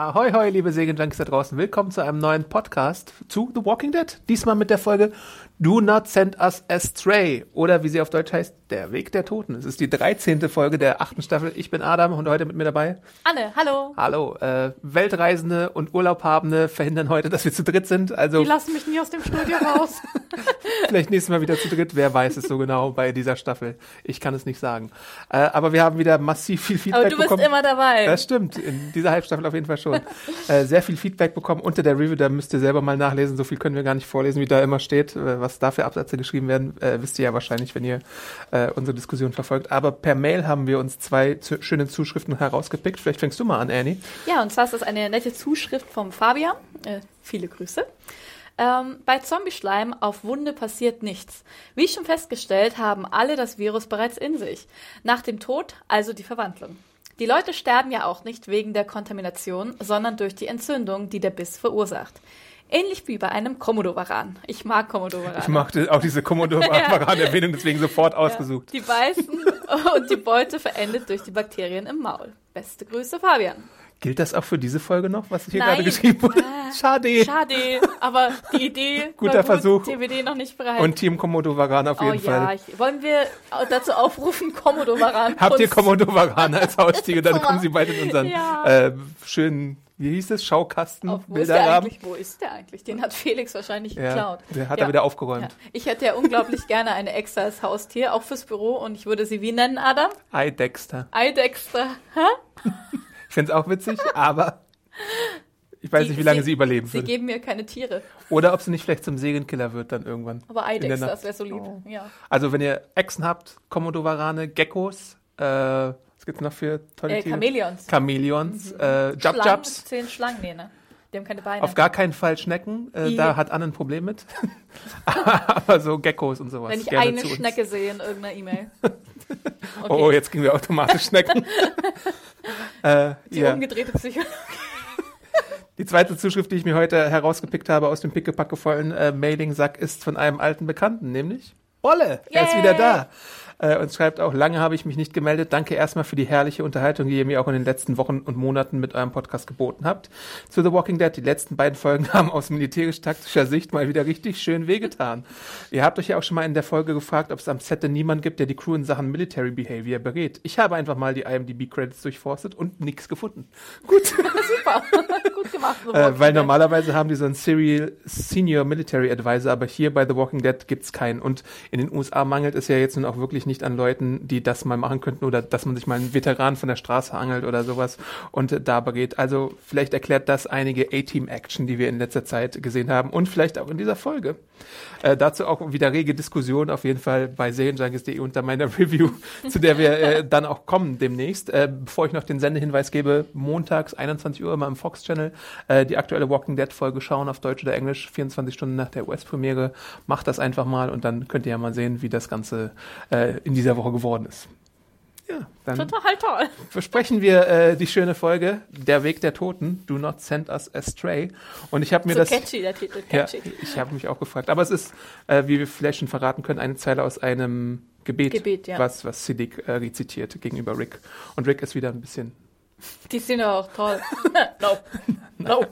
Ahoi, hoi, liebe Serienjunkies da draußen. Willkommen zu einem neuen Podcast zu The Walking Dead. Diesmal mit der Folge Do Not Send Us Astray oder wie sie auf Deutsch heißt, Der Weg der Toten. Es ist die 13. Folge der achten Staffel. Ich bin Adam und heute mit mir dabei. Anne, hallo. Hallo. Äh, Weltreisende und Urlaubhabende verhindern heute, dass wir zu dritt sind. Also Die lassen mich nie aus dem Studio raus. vielleicht nächstes Mal wieder zu dritt. Wer weiß es so genau bei dieser Staffel. Ich kann es nicht sagen. Äh, aber wir haben wieder massiv viel Feedback Aber du bist bekommen. immer dabei. Das stimmt, in dieser Halbstaffel auf jeden Fall schon. äh, sehr viel Feedback bekommen unter der Review, da müsst ihr selber mal nachlesen, so viel können wir gar nicht vorlesen, wie da immer steht, äh, was da für Absätze geschrieben werden, äh, wisst ihr ja wahrscheinlich, wenn ihr äh, unsere Diskussion verfolgt. Aber per Mail haben wir uns zwei zu schöne Zuschriften herausgepickt. Vielleicht fängst du mal an, Annie. Ja, und zwar ist das eine nette Zuschrift vom Fabian. Äh, viele Grüße. Ähm, bei Zombie-Schleim auf Wunde passiert nichts. Wie schon festgestellt, haben alle das Virus bereits in sich. Nach dem Tod also die Verwandlung. Die Leute sterben ja auch nicht wegen der Kontamination, sondern durch die Entzündung, die der Biss verursacht. Ähnlich wie bei einem Komodowaran. Ich mag Komodowaran. Ich mochte auch diese Commodore-Erwähnung deswegen sofort ausgesucht. Die beißen und die Beute verendet durch die Bakterien im Maul. Beste Grüße, Fabian. Gilt das auch für diese Folge noch, was hier Nein. gerade geschrieben wurde? Ah, Schade. Schade, aber die Idee Guter war gut, Versuch. TWD noch nicht bereit. Und Team Komodo-Varan auf oh jeden ja, Fall. ich, wollen wir dazu aufrufen, Komodo-Varan Habt ihr uns- Komodo-Varan als Haustiere, dann kommen sie bald in unseren Ja. äh, schönen, wie hieß es, Schaukasten, Auf, wo ist der Bilderrahmen. eigentlich? Wo ist der eigentlich? Den hat Felix wahrscheinlich Ja, geklaut. der hat Ja. er wieder aufgeräumt. Ja. Ich hätte ja unglaublich gerne eine Exa als Haustier, auch fürs Büro. Und ich würde sie wie nennen, Adam? Ei Dexter. Eidexter. Ich finde es auch witzig, aber ich weiß Die- nicht, wie lange sie- sie, überleben Sie geben mir keine Tiere. Oder ob sie nicht vielleicht zum Serienkiller wird dann irgendwann. Aber Eidexter, das wäre so lieb. Ja. Also wenn ihr Echsen habt, Komodo-Varane, Geckos, äh, gibt's noch für tolle Äh, Tiere? Chamäleons. Chamäleons, äh, Jub Schlangen. Zehn Schlangen, nee, ne? Die haben keine Beine. Auf gar keinen Fall Schnecken, äh, da hat Anne ein Problem mit. Aber so Geckos und sowas. Wenn ich eine. Schnecke sehe in irgendeiner E-Mail. Oh, oh, jetzt kriegen wir automatisch Schnecken. äh, Die ja. umgedrehte Psychologie. Die zweite Zuschrift, die ich mir heute herausgepickt habe aus dem pickepackevollen äh, Mailing-Sack, ist von einem alten Bekannten, nämlich Olle. Er ist Yay. wieder da. Äh, und schreibt auch, lange habe ich mich nicht gemeldet. Danke erstmal für die herrliche Unterhaltung, die ihr mir auch in den letzten Wochen und Monaten mit eurem Podcast geboten habt. Zu The Walking Dead, die letzten beiden Folgen haben aus militärisch-taktischer Sicht mal wieder richtig schön wehgetan. ihr habt euch ja auch schon mal in der Folge gefragt, ob es am Set denn niemand gibt, der die Crew in Sachen Military Behavior berät. Ich habe einfach mal die IMDb-Credits durchforstet und nichts gefunden. Gut. Super. Gut gemacht. Äh, weil normalerweise haben die so einen Serial Senior Military Advisor, aber hier bei The Walking Dead gibt's keinen. Und in den USA mangelt es ja jetzt nun auch wirklich nicht an Leuten, die das mal machen könnten oder dass man sich mal einen Veteran von der Straße angelt oder sowas und äh, da berät. Also vielleicht erklärt das einige A-Team-Action, die wir in letzter Zeit gesehen haben und vielleicht auch in dieser Folge. Äh, dazu auch wieder rege Diskussion auf jeden Fall bei serienjunkies.de unter meiner Review, zu der wir äh, dann auch kommen demnächst. Äh, bevor ich noch den Sendehinweis gebe, montags 21 Uhr immer im Fox Channel äh, die aktuelle Walking Dead Folge schauen auf Deutsch oder Englisch, 24 Stunden nach der US-Premiere. Macht das einfach mal und dann könnt ihr ja mal sehen, wie das Ganze äh, in dieser Woche geworden ist. Ja, dann Total toll. besprechen wir äh, die schöne Folge Der Weg der Toten, Do Not Send Us Astray. Und ich habe mir So das catchy, der Titel. ja, Catchy. ich habe mich auch gefragt. Aber es ist, äh, wie wir vielleicht schon verraten können, eine Zeile aus einem Gebet, Gebet, ja. was, was Siddiq äh, rezitiert gegenüber Rick. Und Rick ist wieder ein bisschen. Die sind auch toll. no. No.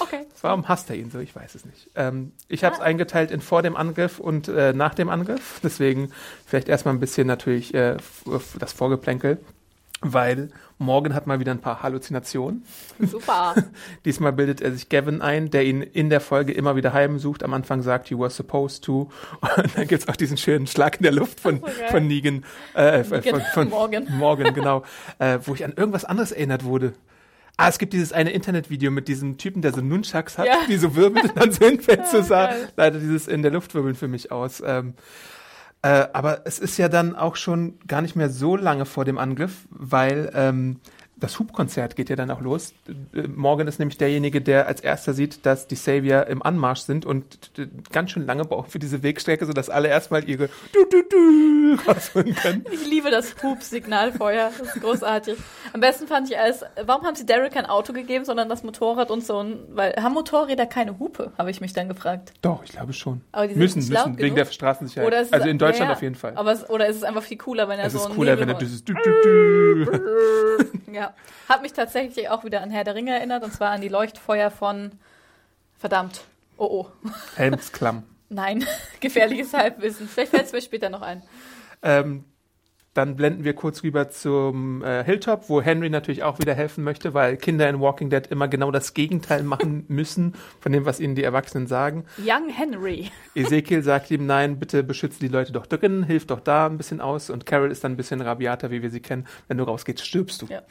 Okay. Warum hasst er ihn so? Ich weiß es nicht. Ähm, ich habe es eingeteilt in vor dem Angriff und äh, nach dem Angriff. Deswegen vielleicht erstmal ein bisschen natürlich äh, das Vorgeplänkel. Weil Morgan hat mal wieder ein paar Halluzinationen. Super. Diesmal bildet er sich Gavin ein, der ihn in der Folge immer wieder heimsucht. Am Anfang sagt, you were supposed to. Und dann gibt's auch diesen schönen Schlag in der Luft von, geil. von Negan. Äh, von, Negan. von Morgan. Morgan, genau. äh, wo ich an irgendwas anderes erinnert wurde. Ah, es gibt dieses eine Internetvideo mit diesem Typen, der so Nunchucks hat, Ja. die so wirbelt und dann so hinfällt. so sah geil. leider dieses in der Luft wirbeln für mich aus. Ähm, Äh, aber es ist ja dann auch schon gar nicht mehr so lange vor dem Angriff, weil ähm, das Hubkonzert geht ja dann auch los. Äh, Morgan ist nämlich derjenige, der als erster sieht, dass die Savior im Anmarsch sind und ganz schön lange brauchen für diese Wegstrecke, sodass alle erstmal ihre du du du rausholen können. Ich liebe das Hub-Signalfeuer. Das ist großartig. Am besten fand ich als, warum haben sie Derek kein Auto gegeben, sondern das Motorrad und so ein, weil, haben Motorräder keine Hupe, habe ich mich dann gefragt. Doch, ich glaube schon. Aber die sind müssen, müssen, wegen genug? der Straßensicherheit. Oder ist es- also in Deutschland ja, auf jeden Fall. Aber es, oder ist es einfach viel cooler, wenn er es so ist ein cooler, wenn er Nebel- dieses du, du, du. Ja. Hat mich tatsächlich auch wieder an Herr der Ringe erinnert, und zwar an die Leuchtfeuer von, verdammt, oh oh. Helmsklamm. Nein, gefährliches Halbwissen. Vielleicht fällt es mir später noch ein. Ähm, dann blenden wir kurz rüber zum äh, Hilltop, wo Henry natürlich auch wieder helfen möchte, weil Kinder in Walking Dead immer genau das Gegenteil machen müssen von dem, was ihnen die Erwachsenen sagen. Young Henry. Ezekiel sagt ihm, nein, bitte beschütze die Leute doch drin, hilf doch da ein bisschen aus. Und Carol ist dann ein bisschen rabiater, wie wir sie kennen. Wenn du rausgehst, stirbst du. Ja.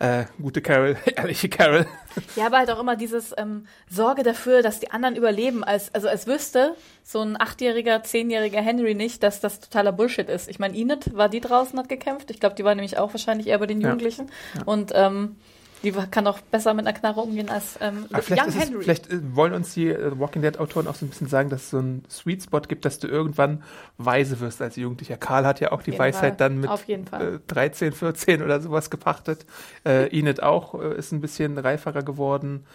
Äh, gute Carol, ehrliche Carol. Ja, aber halt auch immer dieses ähm, Sorge dafür, dass die anderen überleben, als, also als wüsste so ein achtjähriger, zehnjähriger Henry nicht, dass das totaler Bullshit ist. Ich meine, Enid war die draußen, hat gekämpft. Ich glaube, die war nämlich auch wahrscheinlich eher bei den Ja. Jugendlichen. Und ähm, die kann auch besser mit einer Knarre umgehen als ähm, vielleicht, Young ist es, Henry. vielleicht äh, wollen uns die äh, Walking Dead Autoren auch so ein bisschen sagen, dass es so ein Sweet Spot gibt, dass du irgendwann weise wirst als Jugendlicher. Karl hat ja auch die jeden Weisheit Fall. dann mit äh, 13, 14 oder sowas gepachtet. Äh, Enid auch äh, ist ein bisschen reiferer geworden.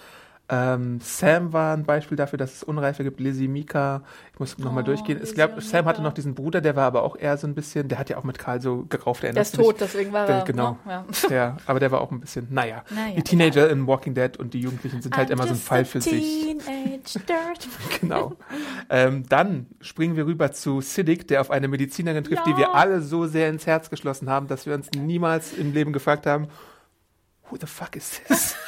Ähm, Sam war ein Beispiel dafür, dass es Unreife gibt. Lizzie, Mika, ich muss nochmal Oh, durchgehen. Ich glaube, Sam hatte noch diesen Bruder, der war aber auch eher so ein bisschen, der hat ja auch mit Karl so gerauft. Der erinnerst ist tot, deswegen war Der- er. genau. Ne? Ja. Der, aber der war auch ein bisschen, naja. Naja, die Teenager in Walking Dead und die Jugendlichen sind halt I'm immer so ein Fall für sich. Teenage dirt. Genau. ähm, dann springen wir rüber zu Siddiq, der auf eine Medizinerin trifft, die Ja. wir alle so sehr ins Herz geschlossen haben, dass wir uns niemals im Leben gefragt haben, who the fuck is this?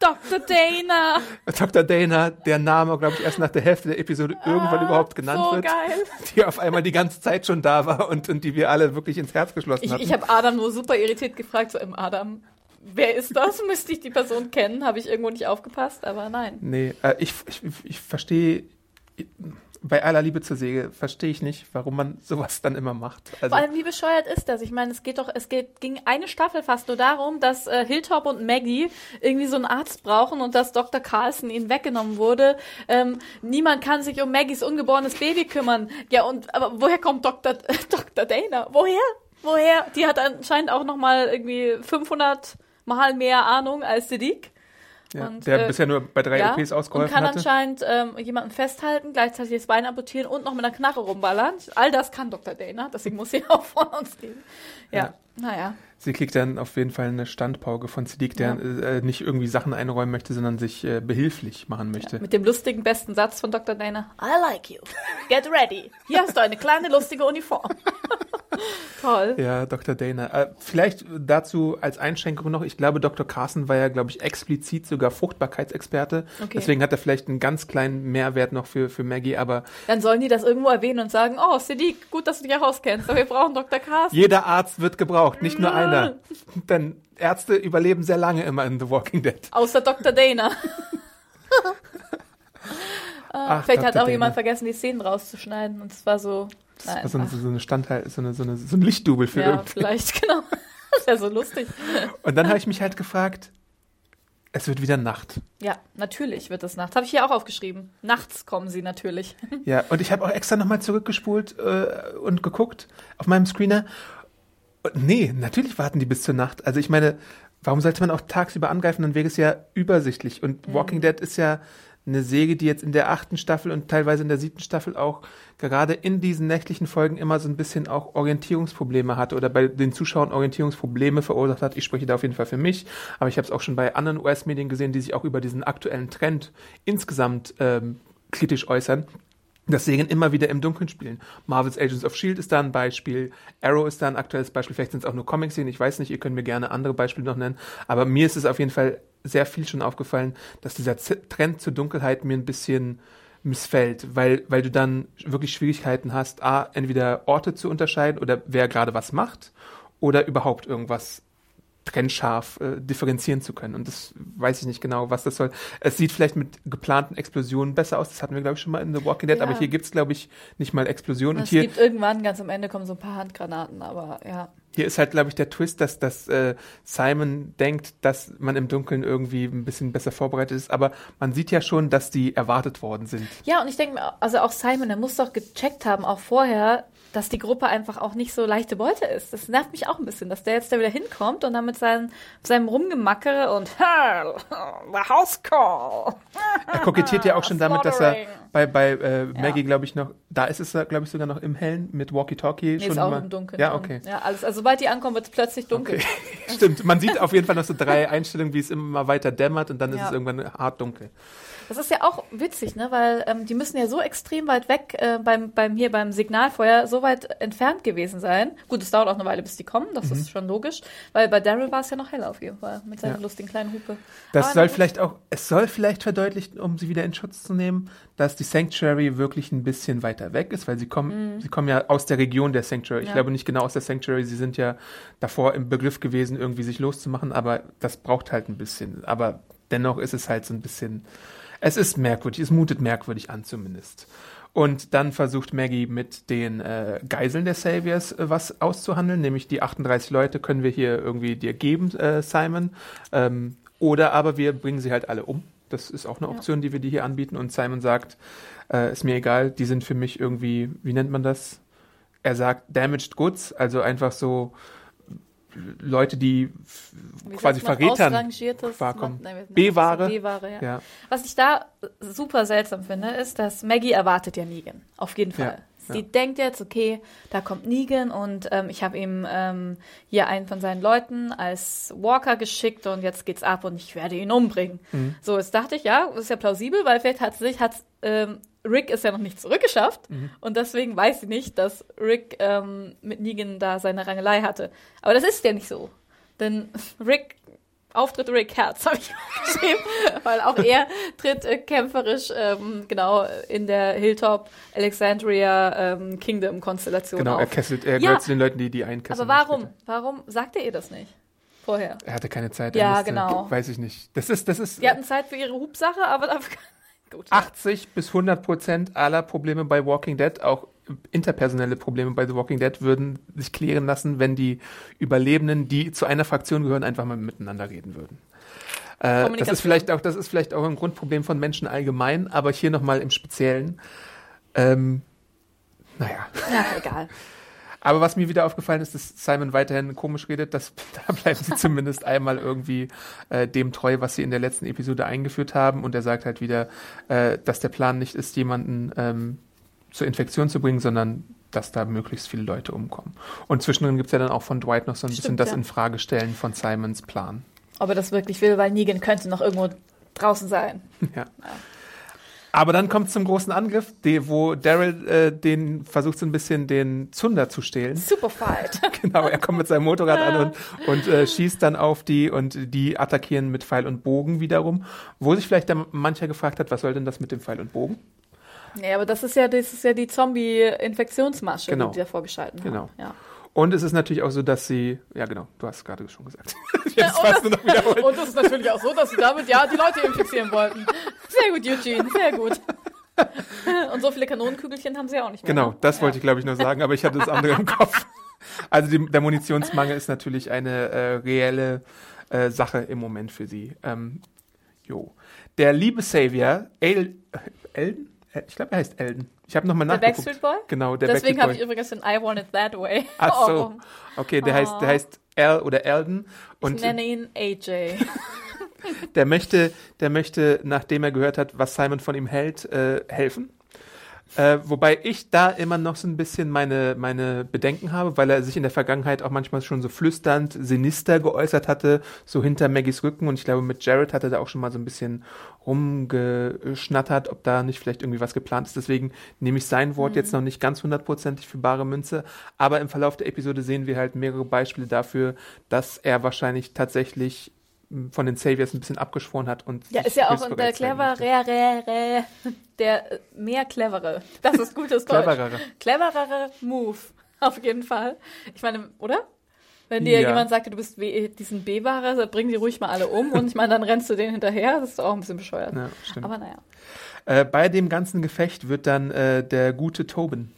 Dr. Dana. Dr. Dana, der Name, glaube ich, erst nach der Hälfte der Episode irgendwann überhaupt genannt Ah, so wird, geil. die auf einmal die ganze Zeit schon da war und, und die wir alle wirklich ins Herz geschlossen Ich, hatten. ich habe Adam nur super irritiert gefragt, so im Adam, wer ist das? Müsste ich die Person kennen? Habe ich irgendwo nicht aufgepasst, aber nein. Nee, äh, ich, ich, ich verstehe, bei aller Liebe zur Säge, verstehe ich nicht, warum man sowas dann immer macht. Also, Vor allem, wie bescheuert ist das? Ich meine, es geht doch, es geht, ging eine Staffel fast nur darum, dass äh, Hilltop und Maggie irgendwie so einen Arzt brauchen und dass Dr. Carlson ihnen weggenommen wurde. Ähm, niemand kann sich um Maggies ungeborenes Baby kümmern. Ja, und aber woher kommt Dr. Dr. Dana? Woher? Woher? Die hat anscheinend auch noch mal irgendwie 500 Mal mehr Ahnung als Siddiq. Ja, und, der äh, bisher nur bei drei Ja, OPs und ausgeholfen kann hatte. anscheinend ähm, jemanden festhalten, gleichzeitig das Bein amputieren und noch mit einer Knarre rumballern. All das kann Dr. Dana, deswegen muss sie auch vor uns gehen. Ja, Ja. Naja. Sie kriegt dann auf jeden Fall eine Standpauke von Siddiq, der äh, nicht irgendwie Sachen einräumen möchte, sondern sich äh, behilflich machen möchte. Mit dem lustigen besten Satz von Dr. Dana. I like you. Get ready. Hier hast du eine kleine lustige Uniform. Toll. Ja, Dr. Dana. Äh, vielleicht dazu als Einschränkung noch, ich glaube, Dr. Carson war ja, glaube ich, explizit sogar Fruchtbarkeitsexperte. Okay. Deswegen hat er vielleicht einen ganz kleinen Mehrwert noch für, für Maggie, aber Dann sollen die das irgendwo erwähnen und sagen, oh, Siddiq, gut, dass du dich herauskennst, aber wir brauchen Dr. Carson. jeder Arzt wird gebraucht, nicht nur einer. Denn Ärzte überleben sehr lange immer in The Walking Dead. Außer Dr. Dana. Ach, Vielleicht hat Dr. auch jemand Dana. vergessen, die Szenen rauszuschneiden und es war so. Das war so, so eine Standteil, so, eine, so, eine, so ein Lichtdubel für ja, irgendwie. vielleicht, genau. Das wäre so lustig. Und dann habe ich mich halt gefragt, es wird wieder Nacht. Ja, natürlich wird es nachts. Habe ich hier auch aufgeschrieben. Nachts kommen sie natürlich. Ja, und ich habe auch extra nochmal zurückgespult äh, und geguckt auf meinem Screener. Nee, natürlich warten die bis zur Nacht. Also ich meine, warum sollte man auch tagsüber angreifen? Dann wäre es ja übersichtlich. Und Walking Dead ist ja eine Säge, die jetzt in der achten Staffel und teilweise in der siebten Staffel auch gerade in diesen nächtlichen Folgen immer so ein bisschen auch Orientierungsprobleme hatte oder bei den Zuschauern Orientierungsprobleme verursacht hat. Ich spreche da auf jeden Fall für mich, aber ich habe es auch schon bei anderen US-Medien gesehen, die sich auch über diesen aktuellen Trend insgesamt ähm, kritisch äußern. Das Serien immer wieder im Dunkeln spielen. Marvel's Agents of S.H.I.E.L.D. ist da ein Beispiel, Arrow ist da ein aktuelles Beispiel, vielleicht sind es auch nur Comic-Serien, ich weiß nicht, ihr könnt mir gerne andere Beispiele noch nennen, aber mir ist es auf jeden Fall sehr viel schon aufgefallen, dass dieser Z Trend zur Dunkelheit mir ein bisschen missfällt, weil, weil du dann wirklich Schwierigkeiten hast, A, entweder Orte zu unterscheiden oder wer gerade was macht oder überhaupt irgendwas trennscharf äh, differenzieren zu können. Und das weiß ich nicht genau, was das soll. Es sieht vielleicht mit geplanten Explosionen besser aus. Das hatten wir, glaube ich, schon mal in The Walking Dead. Ja. Aber hier gibt's glaube ich, nicht mal Explosionen. Und Es hier, gibt irgendwann, ganz am Ende kommen so ein paar Handgranaten, aber ja. hier ist halt, glaube ich, der Twist, dass, dass äh, Simon denkt, dass man im Dunkeln irgendwie ein bisschen besser vorbereitet ist. Aber man sieht ja schon, dass die erwartet worden sind. Ja, und ich denke mir, also auch Simon, der muss doch gecheckt haben, auch vorher, dass die Gruppe einfach auch nicht so leichte Beute ist. Das nervt mich auch ein bisschen, dass der jetzt da wieder hinkommt und dann mit, seinen, seinem Rumgemackere und the house call. Er kokettiert ja auch schon damit, dass er. Bei, bei äh, Maggie, glaube ich, noch, da ist es, glaube ich, sogar noch im Hellen mit Walkie-Talkie Nee, schon ist auch mal. im Dunkeln. Ja, okay. Ja, alles, also sobald die ankommen, wird es plötzlich dunkel. Okay. Stimmt, man sieht auf jeden Fall noch so drei Einstellungen, wie es immer weiter dämmert und dann ist Ja. es irgendwann hart dunkel. Das ist ja auch witzig, ne? Weil ähm, die müssen ja so extrem weit weg äh, beim, beim hier beim Signalfeuer so weit entfernt gewesen sein. Gut, es dauert auch eine Weile, bis die kommen, das ist schon logisch. Weil bei Daryl war es ja noch heller auf jeden Fall, mit seiner Mhm. Ja. lustigen kleinen Hupe. Das Aber soll vielleicht auch, es soll vielleicht verdeutlichen, um sie wieder in Schutz zu nehmen, dass die Sanctuary wirklich ein bisschen weiter weg ist, weil sie kommen, sie kommen ja aus der Region der Sanctuary. Ich Mhm. Ja. glaube nicht genau aus der Sanctuary, sie sind ja davor im Begriff gewesen, irgendwie sich loszumachen, aber das braucht halt ein bisschen. Aber dennoch ist es halt so ein bisschen, es ist merkwürdig, es mutet merkwürdig an zumindest. Und dann versucht Maggie mit den äh, Geiseln der Saviors äh, was auszuhandeln, nämlich die 38 Leute können wir hier irgendwie dir geben, äh, Simon. Ähm, oder aber wir bringen sie halt alle um. Das ist auch eine Option, die wir dir hier anbieten. Und Simon sagt, äh, ist mir egal, die sind für mich irgendwie, wie nennt man das? Er sagt Damaged Goods, also einfach so Leute, die Wie quasi Verrätern vorkommen. B-Ware, ja. Ja. Was ich da super seltsam finde, ist, dass Maggie erwartet ja Negan. Auf jeden Fall. Ja, Sie ja. denkt jetzt, okay, da kommt Negan und ähm, ich habe ihm ähm, hier einen von seinen Leuten als Walker geschickt und jetzt geht's ab und ich werde ihn umbringen. Mhm. So, jetzt dachte ich, ja, ist ja plausibel, weil vielleicht hat sich, hat ähm, Rick es ja noch nicht zurückgeschafft Mhm. und deswegen weiß sie nicht, dass Rick ähm, mit Negan da seine Rangelei hatte. Aber das ist ja nicht so. Denn Rick, Auftritt Rick Herz habe ich aufgeschrieben, weil auch er tritt äh, kämpferisch ähm, genau in der Hilltop Alexandria ähm, Kingdom Konstellation Genau, er auf. kesselt, er Ja. gehört zu den Leuten, die die einkesseln. Aber warum? Warum sagt er ihr das nicht vorher? Er hatte keine Zeit. Ja, er musste, genau. Weiß ich nicht. Das ist, das ist Die hatten Zeit für ihre Hubsache, aber dafür gut. 80 bis 100 Prozent aller Probleme bei Walking Dead, auch interpersonelle Probleme bei The Walking Dead, würden sich klären lassen, wenn die Überlebenden, die zu einer Fraktion gehören, einfach mal miteinander reden würden. Äh, das ist vielleicht auch, das ist vielleicht auch ein Grundproblem von Menschen allgemein, aber hier nochmal im Speziellen. Ähm, naja. Ja, egal. Aber was mir wieder aufgefallen ist, dass Simon weiterhin komisch redet, das, da bleiben sie zumindest einmal irgendwie äh, dem treu, was sie in der letzten Episode eingeführt haben. Und er sagt halt wieder, äh, dass der Plan nicht ist, jemanden ähm, zur Infektion zu bringen, sondern dass da möglichst viele Leute umkommen. Und zwischendrin gibt's ja dann auch von Dwight noch so ein bisschen Stimmt, das ja. Infragestellen von Simons Plan. Ob er das wirklich will, weil Negan könnte noch irgendwo draußen sein. Ja. Aber dann kommt zum großen Angriff, die, wo Daryl äh, den versucht so ein bisschen den Zunder zu stehlen. Super Fight. Genau, er kommt mit seinem Motorrad an und, und äh, schießt dann auf die und die attackieren mit Pfeil und Bogen wiederum. Wo sich vielleicht mancher gefragt hat, was soll denn das mit dem Pfeil und Bogen? Nee, aber das ist ja, das ist ja die Zombie-Infektionsmasche, Genau. die da vorgeschalten haben. Genau. Ja. Und es ist natürlich auch so, dass sie, ja genau, du hast es gerade schon gesagt. Jetzt warst du noch wiederholt. Und es ist natürlich auch so, dass sie damit ja die Leute infizieren wollten. Sehr gut, Eugene, sehr gut. Und so viele Kanonenkügelchen haben sie auch nicht mehr. Genau, das ja. wollte ich glaube ich nur sagen, aber ich hatte das andere im Kopf. Also die, der Munitionsmangel ist natürlich eine äh, reelle äh, Sache im Moment für sie. Ähm, jo. Der liebe Savior, El, Elden? Äh, Ich glaube, er heißt Elden. Ich habe nochmal Der nachgeguckt. Backstreet Boy? Genau, der Deswegen habe ich übrigens den I Want It That Way. Ach so. Oh, Okay, der Oh. heißt, der heißt Al oder Elden ich und nenne ihn AJ. der möchte, der möchte, nachdem er gehört hat, was Simon von ihm hält, äh, helfen. Äh, wobei ich da immer noch so ein bisschen meine, meine Bedenken habe, weil er sich in der Vergangenheit auch manchmal schon so flüsternd, sinister geäußert hatte, so hinter Maggies Rücken. Und ich glaube, mit Jared hat er da auch schon mal so ein bisschen rumgeschnattert, ob da nicht vielleicht irgendwie was geplant ist. Deswegen nehme ich sein Wort jetzt noch nicht ganz hundertprozentig für bare Münze. Aber im Verlauf der Episode sehen wir halt mehrere Beispiele dafür, dass er wahrscheinlich tatsächlich von den Saviors ein bisschen abgeschworen hat und Ja, ist ja auch der möchte. cleverere, der äh, mehr clevere. Das ist gutes Deutsch. Cleverere. Cleverere Move. Auf jeden Fall. Ich meine, oder? Wenn dir Ja. jemand sagt, du bist diesen B-Wahrer, dann bring die ruhig mal alle um und ich meine, dann rennst du denen hinterher. Das ist auch ein bisschen bescheuert. Ja, stimmt. Aber naja. Äh, bei dem ganzen Gefecht wird dann äh, der gute Tobin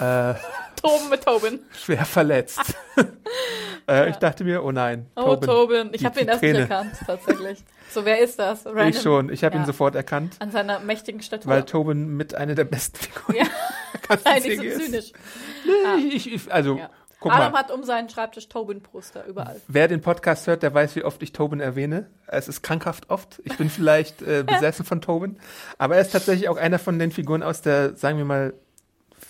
äh, Toben mit Tobin. schwer verletzt. äh, Ich dachte mir, oh nein, Oh, Tobin. Ich habe ihn erst nicht Träne. erkannt, tatsächlich. So, wer ist das? Random. Ich schon, ich habe ihn Ja. sofort erkannt, An seiner mächtigen Statur. weil Tobin mit einer der besten Figuren Ja. Nein, nicht so ist. zynisch. Ich, ich, also, Ja. guck Adam mal. hat um seinen Schreibtisch Tobin-Poster überall. Wer den Podcast hört, der weiß, wie oft ich Tobin erwähne. Es ist krankhaft oft. Ich bin vielleicht äh, besessen von Tobin. Aber er ist tatsächlich auch einer von den Figuren aus der, sagen wir mal,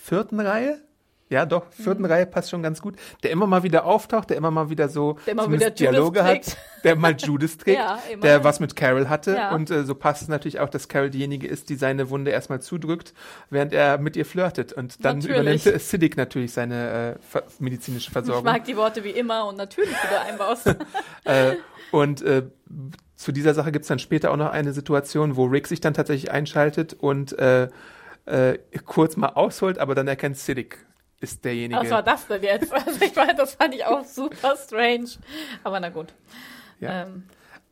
vierten Reihe. Ja, doch, vierten Mhm. Reihe passt schon ganz gut. Der immer mal wieder auftaucht, der immer mal wieder so Der immer wieder Dialoge hat, der mal Judith trägt, Ja, der was mit Carol hatte. Ja. Und äh, so passt es natürlich auch, dass Carol diejenige ist, die seine Wunde erstmal zudrückt, während er mit ihr flirtet. Und dann Natürlich. übernimmt Siddiq natürlich seine äh, medizinische Ich Versorgung. mag die Worte wie immer und natürlich, wie du einbaust. Äh, und äh, zu dieser Sache gibt's dann später auch noch eine Situation, wo Rick sich dann tatsächlich einschaltet und äh, äh, kurz mal ausholt, aber dann erkennt Siddiq ist derjenige. Was war das denn jetzt? Also ich meine, das fand ich auch super strange. Aber na gut. Ja. Ähm,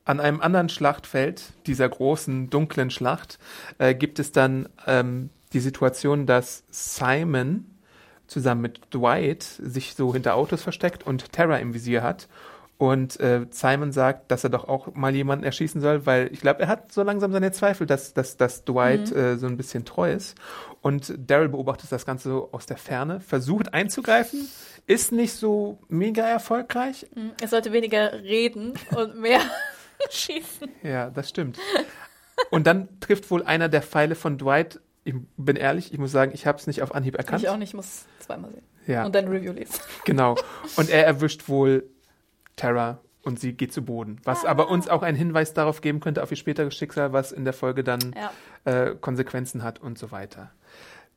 An einem anderen Schlachtfeld, dieser großen, dunklen Schlacht, äh, gibt es dann ähm, die Situation, dass Simon zusammen mit Dwight sich so hinter Autos versteckt und Terra im Visier hat. Und äh, Simon sagt, dass er doch auch mal jemanden erschießen soll, weil ich glaube, er hat so langsam seine Zweifel, dass, dass, dass Dwight äh, so ein bisschen treu ist. Und Daryl beobachtet das Ganze so aus der Ferne, versucht einzugreifen, ist nicht so mega erfolgreich, er sollte weniger reden und mehr schießen. Ja, das stimmt. Und dann trifft wohl einer der Pfeile von Dwight. Ich bin ehrlich, ich muss sagen, ich habe es nicht auf Anhieb erkannt. Ich auch nicht, ich muss zweimal sehen. Ja, Und dann Review lesen. genau. Und er erwischt wohl Terra und sie geht zu Boden. Was Ah. aber uns auch einen Hinweis darauf geben könnte, auf ihr späteres Schicksal, was in der Folge dann Ja. äh, Konsequenzen hat und so weiter.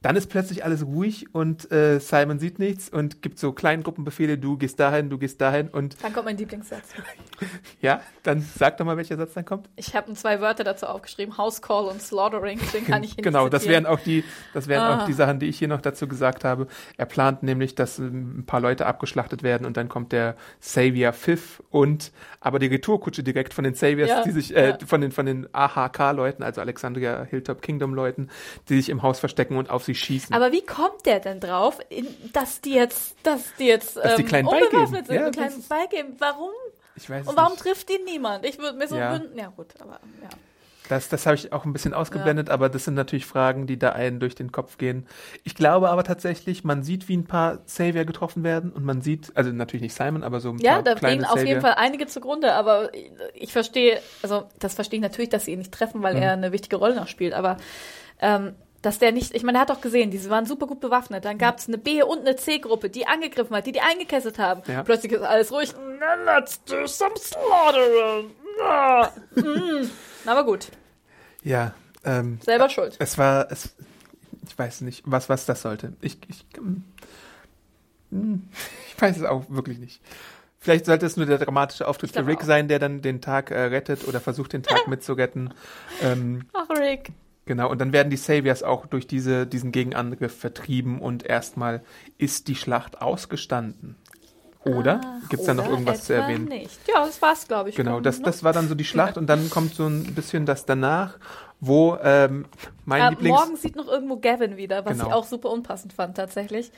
Dann ist plötzlich alles ruhig und äh, Simon sieht nichts und gibt so Kleingruppenbefehle, du gehst dahin, du gehst dahin und Dann kommt mein Lieblingssatz. ja, dann sag doch mal, welcher Satz dann kommt. Ich habe zwei Wörter dazu aufgeschrieben, House Call und Slaughtering. Den kann ich hier Genau, das wären auch die, das wären Ah. auch die Sachen, die ich hier noch dazu gesagt habe. Er plant nämlich, dass ähm, ein paar Leute abgeschlachtet werden und dann kommt der Savior Pfiff und aber die Retourkutsche direkt von den Saviors, Ja, die sich äh, ja. von den von den AHK-Leuten, also Alexandria Hilltop Kingdom-Leuten, die sich im Haus verstecken und auf sie schießen. Aber wie kommt der denn drauf, in, dass die jetzt, dass die jetzt Dass die ähm, kleinen unbewaffnet beigeben. sind Ja, und kleinen ist- beigeben? Warum? ich weiß Und warum nicht. trifft ihn niemand? Ich würde mir so Ja. wünschen. Ja gut, aber ja. Das, das habe ich auch ein bisschen ausgeblendet, aber das sind natürlich Fragen, die da einen durch den Kopf gehen. Ich glaube aber tatsächlich, man sieht, wie ein paar Savior getroffen werden und man sieht, also natürlich nicht Simon, aber so ein Ja, paar da kleine gehen auf jeden. Fall einige zugrunde, aber ich verstehe, also das verstehe ich natürlich, dass sie ihn nicht treffen, weil Mhm. er eine wichtige Rolle noch spielt, aber ähm, dass der nicht, ich meine, er hat doch gesehen, diese waren super gut bewaffnet. Dann gab es eine B- und eine C-Gruppe, die angegriffen hat, die die eingekesselt haben. Ja. Plötzlich ist alles ruhig. Let's do some slaughtering. Ah. Mm. Aber gut, Ja, ähm, selber schuld. Es war, es, ich weiß nicht, was, was das sollte. Ich, ich, hm, ich weiß es auch wirklich nicht. Vielleicht sollte es nur der dramatische Auftritt für Rick auch. sein, der dann den Tag äh, rettet oder versucht, den Tag mitzuretten. Ähm, Ach, Rick. Genau, und dann werden die Saviors auch durch diese, diesen Gegenangriff vertrieben und erstmal ist die Schlacht ausgestanden. Oder? Gibt es da noch irgendwas zu erwähnen? Nicht. Ja, das war's, glaube ich. Genau, schon, das, ne? das war dann so die Schlacht und dann kommt so ein bisschen das danach, wo ähm, mein Ah, Lieblings... morgen sieht noch irgendwo Gavin wieder, was Genau. ich auch super unpassend fand tatsächlich.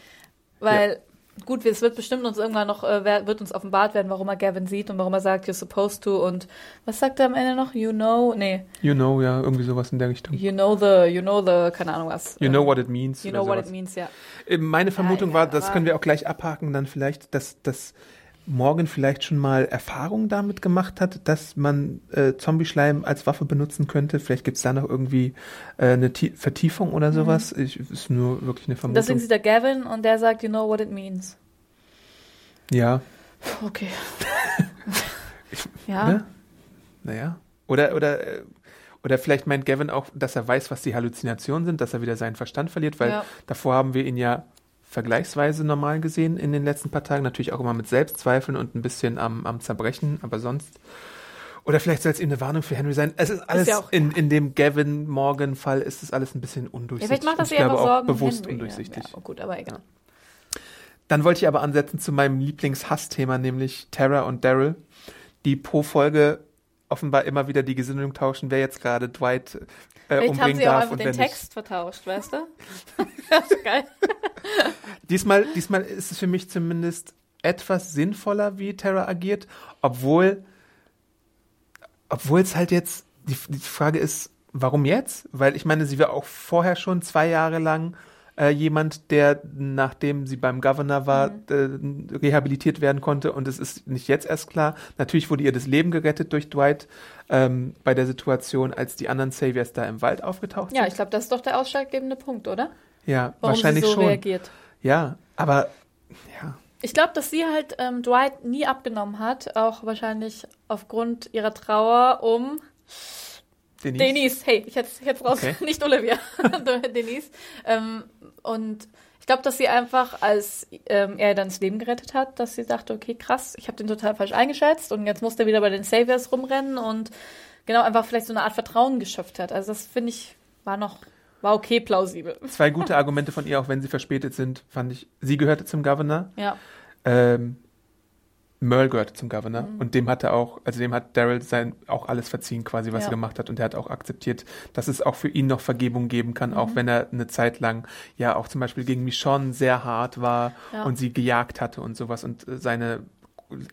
Weil, gut, es wird bestimmt uns irgendwann noch, äh, wer- wird uns offenbart werden, warum er Gavin sieht und warum er sagt, you're supposed to und was sagt er am Ende noch? You know, nee, You know, ja, irgendwie sowas in der Richtung. you know the, you know the, keine Ahnung was. You Ähm, know what it means. You know what sowas. it means, ja. Äh, Meine Vermutung ja, war, das können wir auch gleich abhaken, dann vielleicht, dass, dass Morgan vielleicht schon mal Erfahrung damit gemacht hat, dass man äh, Zombie-Schleim als Waffe benutzen könnte. Vielleicht gibt's da noch irgendwie äh, eine Tie- Vertiefung oder sowas. Ich, ist nur wirklich eine Mhm. deswegen Vermutung. sieht er Gavin und der sagt, you know what it means. Ja, Okay. ja. ne? Naja. Oder, oder, äh, oder vielleicht meint Gavin auch, dass er weiß, was die Halluzinationen sind, dass er wieder seinen Verstand verliert, weil Ja. davor haben wir ihn ja vergleichsweise normal gesehen in den letzten paar Tagen. Natürlich auch immer mit Selbstzweifeln und ein bisschen am, am Zerbrechen, aber sonst. Oder vielleicht soll es ihm eine Warnung für Henry sein. Es ist alles ja auch- in, in dem Gavin Morgan Fall ist es alles ein bisschen Ja, undurchsichtig. vielleicht macht das ich eher glaube auch Sorgen um bewusst Henry. undurchsichtig. Ja, ja, gut, aber egal. Dann wollte ich aber ansetzen zu meinem Lieblingshassthema, nämlich Tara und Daryl, die pro Folge offenbar immer wieder die Gesinnung tauschen, wer jetzt gerade Dwight äh, Vielleicht umbringen haben sie auch darf einfach den Text nicht. vertauscht, weißt du? das ist geil. Diesmal, diesmal ist es für mich zumindest etwas sinnvoller, wie Tara agiert, obwohl, obwohl es halt jetzt, die, die Frage ist, warum jetzt? Weil ich meine, sie war auch vorher schon zwei Jahre lang äh, jemand, der, nachdem sie beim Governor war, Mhm. äh, rehabilitiert werden konnte und es ist nicht jetzt erst klar. Natürlich wurde ihr das Leben gerettet durch Dwight ähm, bei der Situation, als die anderen Saviors da im Wald aufgetaucht Ja, sind. ich glaube, das ist doch der ausschlaggebende Punkt, oder? ja, Warum wahrscheinlich sie so schon. reagiert. Ja, aber ja, Ich glaube, dass sie halt ähm, Dwight nie abgenommen hat, auch wahrscheinlich aufgrund ihrer Trauer um Denise. Denise. Hey, ich hätte hätt's raus, Okay. nicht Olivia, Denise. Ähm, und ich glaube, dass sie einfach, als ähm, er dann das Leben gerettet hat, dass sie dachte, okay, krass, ich habe den total falsch eingeschätzt und jetzt muss der wieder bei den Saviors rumrennen und genau einfach vielleicht so eine Art Vertrauen geschöpft hat. Also das finde ich war noch war okay plausibel. Zwei gute Argumente von ihr, auch wenn sie verspätet sind, fand ich. Sie gehörte zum Governor, Ja, ähm, Merle gehörte zum Governor Mhm. und dem hatte auch, also dem hat Daryl sein auch alles verziehen quasi, was Ja. er gemacht hat und er hat auch akzeptiert, dass es auch für ihn noch Vergebung geben kann, Mhm. auch wenn er eine Zeit lang ja auch zum Beispiel gegen Michonne sehr hart war Ja. und sie gejagt hatte und sowas und äh, seine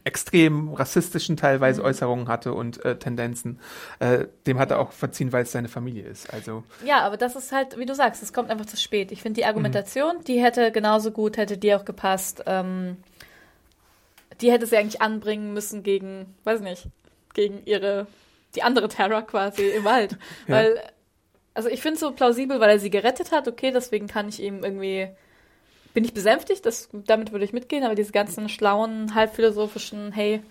extrem rassistischen teilweise Mhm. Äußerungen hatte und äh, Tendenzen, äh, dem hat er auch verziehen, weil es seine Familie ist. Also Ja, aber das ist halt, wie du sagst, es kommt einfach zu spät. Ich finde die Argumentation, die hätte genauso gut, hätte dir auch gepasst. Ähm, die hätte sie eigentlich anbringen müssen gegen, weiß nicht, gegen ihre, die andere Terror quasi im Wald. Ja. Weil, also ich finde es so plausibel, weil er sie gerettet hat, okay, deswegen kann ich ihm irgendwie, bin ich besänftigt, das, damit würde ich mitgehen, aber diese ganzen schlauen, halbphilosophischen, hey,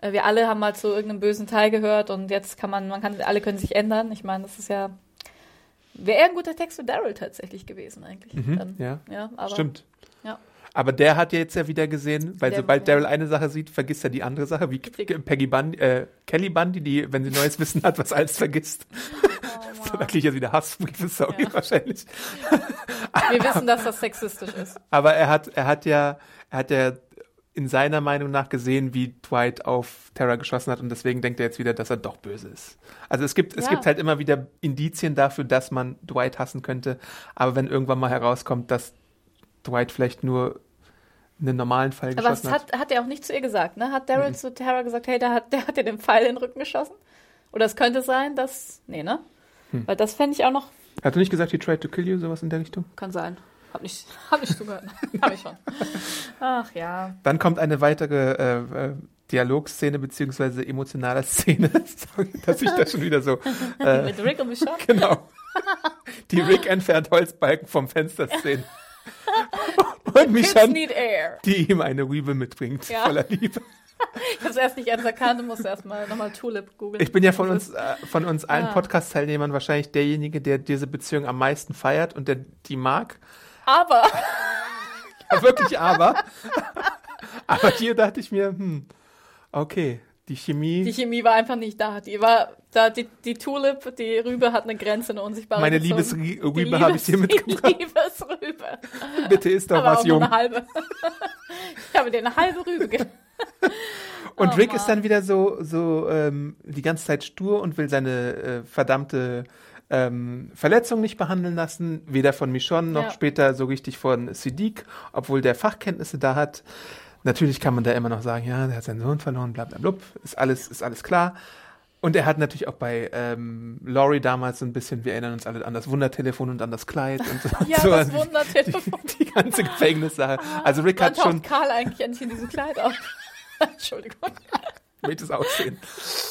äh, wir alle haben mal zu irgendeinem bösen Teil gehört und jetzt kann man, man kann, alle können sich ändern. Ich meine, das ist ja, wäre eher ein guter Text für Daryl tatsächlich gewesen eigentlich. Mhm, ja. ja, aber, Stimmt. Aber der hat ja jetzt ja wieder gesehen, weil Der- sobald ja. Daryl eine Sache sieht, vergisst er die andere Sache, wie. Peggy Bundy, äh, Kelly Bundy, die, wenn sie neues Wissen hat, was alles vergisst. Oh, Da kriege ich jetzt wieder Hassbriefe, sorry, Ja. wahrscheinlich. Wir wissen, dass das sexistisch ist. Aber er hat, er hat ja, er hat ja in seiner Meinung nach gesehen, wie Dwight auf Tara geschossen hat und deswegen denkt er jetzt wieder, dass er doch böse ist. Also es gibt, es Ja. gibt halt immer wieder Indizien dafür, dass man Dwight hassen könnte. Aber wenn irgendwann mal herauskommt, dass Dwight vielleicht nur einen normalen Fall Aber geschossen es hat. hat, hat er auch nicht zu ihr gesagt, ne? Hat Daryl zu Tara gesagt, hey, der hat, der hat dir den Pfeil in den Rücken geschossen? Oder es könnte sein, dass. Nee, ne? Hm. Weil das fände ich auch noch. Hat er nicht gesagt, he tried to kill you, sowas in der Richtung? Kann sein. Hab nicht, hab nicht zugehört. hab ich schon. Ach ja. Dann kommt eine weitere äh, äh, Dialogszene beziehungsweise emotionale Szene. Sorry, dass ich da schon wieder so. Äh, Mit Rick und Michonne. genau. Die Rick entfernt Holzbalken vom Fenster Szene. Und need air. die ihm eine Rübe mitbringt, Ja. voller Liebe. Ich hab's erst nicht ganz erkannt und musste erstmal nochmal Tulip googeln. Ich bin ja von uns, äh, von uns allen Ah. Podcast-Teilnehmern wahrscheinlich derjenige, der diese Beziehung am meisten feiert und der die mag. Aber. Ja, wirklich aber. aber hier dachte ich mir, hm, okay, die Chemie. Die Chemie war einfach nicht da. Die war, da, die, die Tulip, die Rübe hat eine Grenze, eine unsichtbare. Meine. Liebesrübe habe ich dir mitgebracht. Die Liebesrübe. Bitte ist doch was, auch nur Jung. eine halbe. ich habe dir eine halbe Rübe ge Und Oh, Rick Mann. ist dann wieder so, so ähm, die ganze Zeit stur und will seine äh, verdammte ähm, Verletzung nicht behandeln lassen, weder von Michonne noch Ja. später so richtig von Siddiq, obwohl der Fachkenntnisse da hat. Natürlich kann man da immer noch sagen, ja, der hat seinen Sohn verloren, bla bla blub, ist alles, ist alles klar. Und er hat natürlich auch bei ähm, Laurie damals so ein bisschen, wir erinnern uns alle an das Wundertelefon und an das Kleid und so. Ja, so das Wundertelefon. die, die ganze Gefängnissache. Also Rick hat schon Karl eigentlich endlich in diesem Kleid auf? Entschuldigung. Möchte aussehen.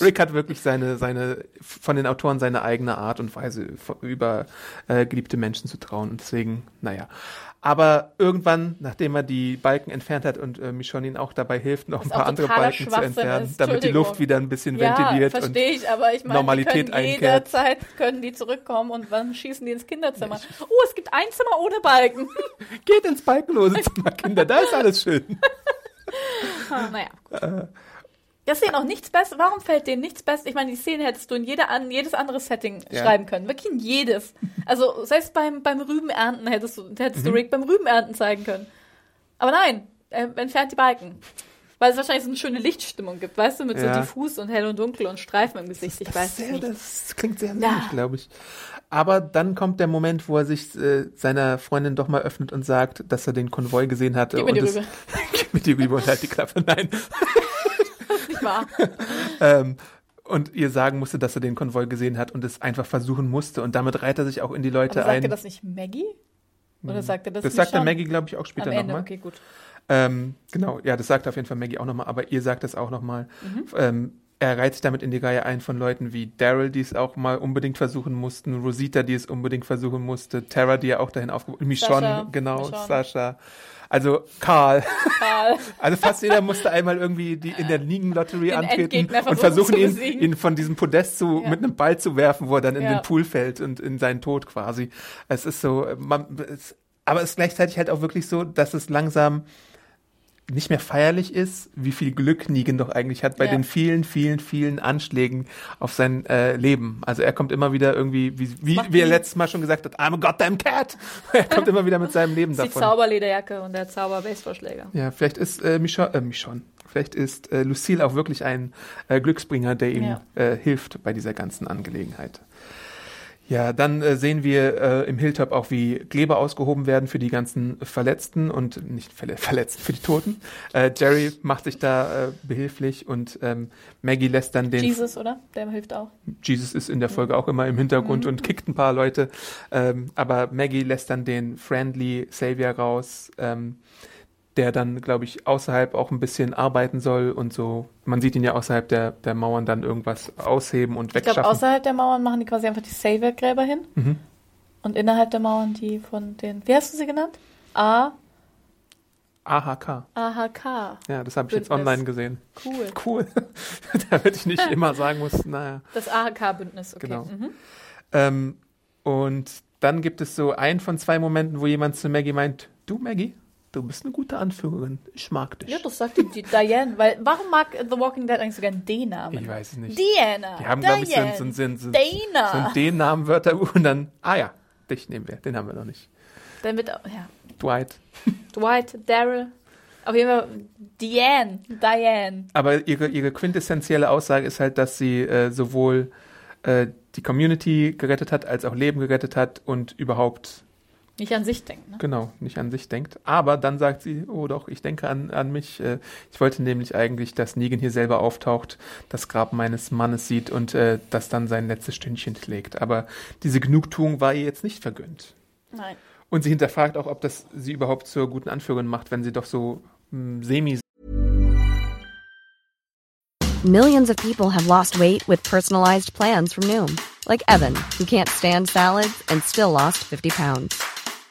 Rick hat wirklich seine, seine, von den Autoren seine eigene Art und Weise, über äh, geliebte Menschen zu trauen. Und deswegen, naja. Aber irgendwann, nachdem er die Balken entfernt hat und äh, Michonne ihn auch dabei hilft, noch ein paar andere Balken zu entfernen, ist. damit die. Luft wieder ein bisschen Ja, ventiliert und verstehe ich, aber ich meine, Normalität die einkehrt. jederzeit können die zurückkommen und dann schießen die ins Kinderzimmer. Oh, es gibt ein Zimmer ohne Balken. geht ins balkenlose Zimmer, Kinder, da ist alles schön. Ah, naja, gut. Das denen auch nichts Besseres. Warum fällt denen nichts Besseres? Ich meine, die Szene hättest du in jeder an, jedes andere Setting Ja. schreiben können. Wirklich in jedes. Also, selbst beim, beim Rübenernten hättest du, hättest Mhm. du Rick beim Rübenernten zeigen können. Aber nein, er entfernt die Balken. Weil es wahrscheinlich so eine schöne Lichtstimmung gibt, weißt du, mit Ja. so diffus und hell und dunkel und Streifen im Gesicht. Ich weiß sehr, nicht. das klingt sehr Ja. glaube ich. Aber dann kommt der Moment, wo er sich äh, seiner Freundin doch mal öffnet und sagt, dass er den Konvoi gesehen hatte. Gib mir die und. Gib mir die Rübe und halt die Klappe. Nein. Wahr? ähm, und ihr sagen musste, dass er den Konvoi gesehen hat und es einfach versuchen musste. Und damit reiht er sich auch in die Leute Aber sagt ein. er das nicht Maggie? Oder sagt er das das nicht sagt der schon? Maggie, glaube ich, auch später nochmal. okay, gut. Ähm, genau, ja, das sagt auf jeden Fall Maggie auch nochmal, aber ihr sagt es auch nochmal. Ähm, er reiht sich damit in die Reihe ein von Leuten wie Daryl, die es auch mal unbedingt versuchen mussten, Rosita, die es unbedingt versuchen musste, Tara, die ja auch dahin aufgebaut Michonne, Sascha, genau, Michonne. Sascha. Also Karl. Karl. Also fast jeder musste einmal irgendwie die in der Ligen-Lotterie Den antreten und versuchen ihn, ihn von diesem Podest zu, Ja. mit einem Ball zu werfen, wo er dann in Ja. den Pool fällt und in seinen Tod quasi. Es ist so, man, es, aber es ist gleichzeitig halt auch wirklich so, dass es langsam nicht mehr feierlich ist, wie viel Glück Negan doch eigentlich hat bei Ja. den vielen, vielen, vielen Anschlägen auf sein äh, Leben. Also er kommt immer wieder irgendwie, wie, wie, wie er letztes Mal schon gesagt hat, I'm a goddamn cat. Er kommt immer wieder mit seinem Leben Das ist die davon. Zauberlederjacke und der Zauber-Baseballschläger. Ja, vielleicht ist äh, Michonne, äh, Michonne, vielleicht ist äh, Lucille auch wirklich ein äh, Glücksbringer, der ihm Ja. äh, hilft bei dieser ganzen Angelegenheit. Ja, dann äh, sehen wir äh, im Hilltop auch, wie Kleber ausgehoben werden für die ganzen Verletzten und nicht Verle Verletzten, für die Toten. Äh, Jerry macht sich da äh, behilflich und ähm, Maggie lässt dann den Jesus, oder? Der hilft auch. Jesus ist in der Folge auch immer im Hintergrund und kickt ein paar Leute. Ähm, aber Maggie lässt dann den Friendly Savior raus, ähm, der dann, glaube ich, außerhalb auch ein bisschen arbeiten soll und so. Man sieht ihn ja außerhalb der, der Mauern dann irgendwas ausheben und Ich glaube, wegschaffen. außerhalb der Mauern machen die quasi einfach die Savior-Gräber hin. Mhm. Und innerhalb der Mauern die von den, wie hast du sie genannt? A, AHK. AHK. Ja, das habe ich jetzt online gesehen. Cool. Cool. Damit ich nicht immer sagen muss, naja. Das AHK-Bündnis, okay. Genau. Mhm. Ähm, und dann gibt es so einen von zwei Momenten, wo jemand zu Maggie meint, du Maggie, du bist eine gute Anführerin. Ich mag dich. Ja, das sagt die, Diane. Weil, warum mag The Walking Dead eigentlich sogar den Namen? Ich weiß es nicht. Diana. Die haben, glaube ich, so so so so Dana. so ein D-Namen-Wörterbuch und dann, ah ja, dich nehmen wir, den haben wir noch nicht. Dann wird ja. Dwight. Dwight, Daryl. Auf jeden Fall Diane. Diane. Aber ihre, ihre quintessentielle Aussage ist halt, dass sie äh, sowohl äh, die Community gerettet hat, als auch Leben gerettet hat und überhaupt, Nicht an sich denken, ne? genau, nicht an sich denkt. Aber dann sagt sie, oh doch, ich denke an, an mich. Äh, ich wollte nämlich eigentlich, dass Negan hier selber auftaucht, das Grab meines Mannes sieht und äh, das dann sein letztes Stündchen schlägt. Aber diese Genugtuung war ihr jetzt nicht vergönnt. Nein. Und sie hinterfragt auch, ob das sie überhaupt zur guten Anführerin macht, wenn sie doch so mh, semi Millions of people have lost weight with personalized plans from Noom, like Evan, who can't stand salads and still lost 50 pounds.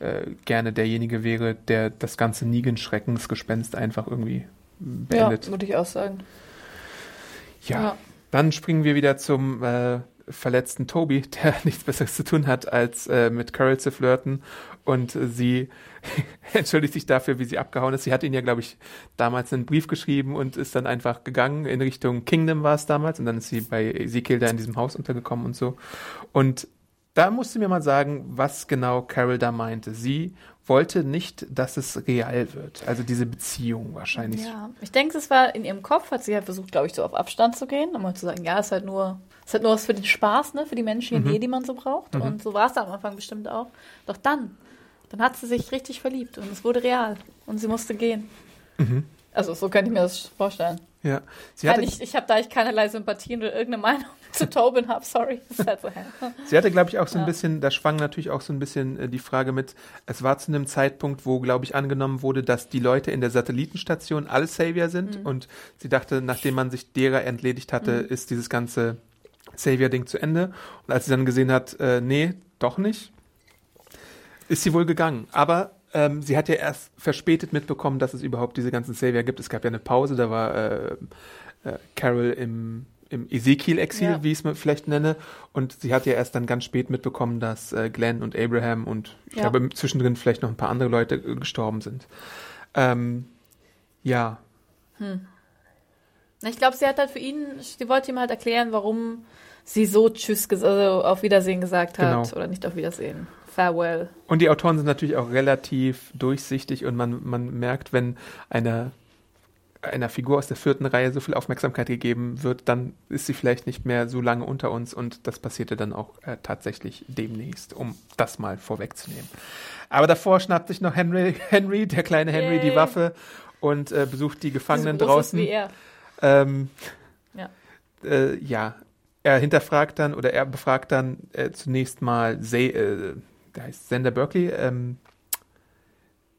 äh, gerne derjenige wäre, der das ganze Negan-Schreckensgespenst einfach irgendwie beendet. Ja, würde ich auch sagen. Ja. Ja. Dann springen wir wieder zum äh, verletzten Toby, der nichts Besseres zu tun hat, als äh, mit Carol zu flirten. Und äh, sie entschuldigt sich dafür, wie sie abgehauen ist. Sie hat ihn ja, glaube ich, damals einen Brief geschrieben und ist dann einfach gegangen. In Richtung Kingdom war es damals. Und dann ist sie bei Ezekiel da in diesem Haus untergekommen und so. Und da musste mir mal sagen, was genau Carol da meinte. Sie wollte nicht, dass es real wird. Also diese Beziehung wahrscheinlich. Ja, ich denke, es war in ihrem Kopf, hat sie halt versucht, glaube ich, so auf Abstand zu gehen, um mal zu sagen, ja, es ist halt nur, es ist halt nur was für den Spaß, ne, für die menschliche Nähe, die man so braucht. Und so war es am Anfang bestimmt auch. Doch dann, dann hat sie sich richtig verliebt und es wurde real und sie musste gehen. Also so könnte ich mir das vorstellen. Ja. Sie hatte, ich ich habe da ich keinerlei Sympathien oder irgendeine Meinung zu Tobin habe, sorry. Halt so? Sie hatte, glaube ich, auch so ein Ja. bisschen, da schwang natürlich auch so ein bisschen äh, die Frage mit, es war zu einem Zeitpunkt, wo, glaube ich, angenommen wurde, dass die Leute in der Satellitenstation alle Savior sind und sie dachte, nachdem man sich derer entledigt hatte, ist dieses ganze Savior-Ding zu Ende. Und als sie dann gesehen hat, äh, nee, doch nicht, ist sie wohl gegangen. Aber ähm, sie hat ja erst verspätet mitbekommen, dass es überhaupt diese ganzen Savior gibt. Es gab ja eine Pause, da war äh, äh, Carol im, im Ezekiel-Exil, Ja. wie ich es vielleicht nenne. Und sie hat ja erst dann ganz spät mitbekommen, dass äh, Glenn und Abraham und ich Ja. glaube zwischendrin vielleicht noch ein paar andere Leute äh, gestorben sind. Ähm, ja, Ich glaube, sie hat halt für ihn, sie wollte ihm halt erklären, warum sie so Tschüss, also auf Wiedersehen gesagt hat. Genau. Oder nicht auf Wiedersehen. Farewell. Und die Autoren sind natürlich auch relativ durchsichtig und man, man merkt, wenn einer, einer Figur aus der vierten Reihe so viel Aufmerksamkeit gegeben wird, dann ist sie vielleicht nicht mehr so lange unter uns und das passierte dann auch äh, tatsächlich demnächst, um das mal vorwegzunehmen. Aber davor schnappt sich noch Henry, Henry der kleine Henry, Yay. die Waffe und äh, besucht die Gefangenen so draußen. Wie er. Ähm, Ja. äh, ja, er hinterfragt dann oder er befragt dann äh, zunächst mal Se äh, der heißt Sender Berkeley, ähm,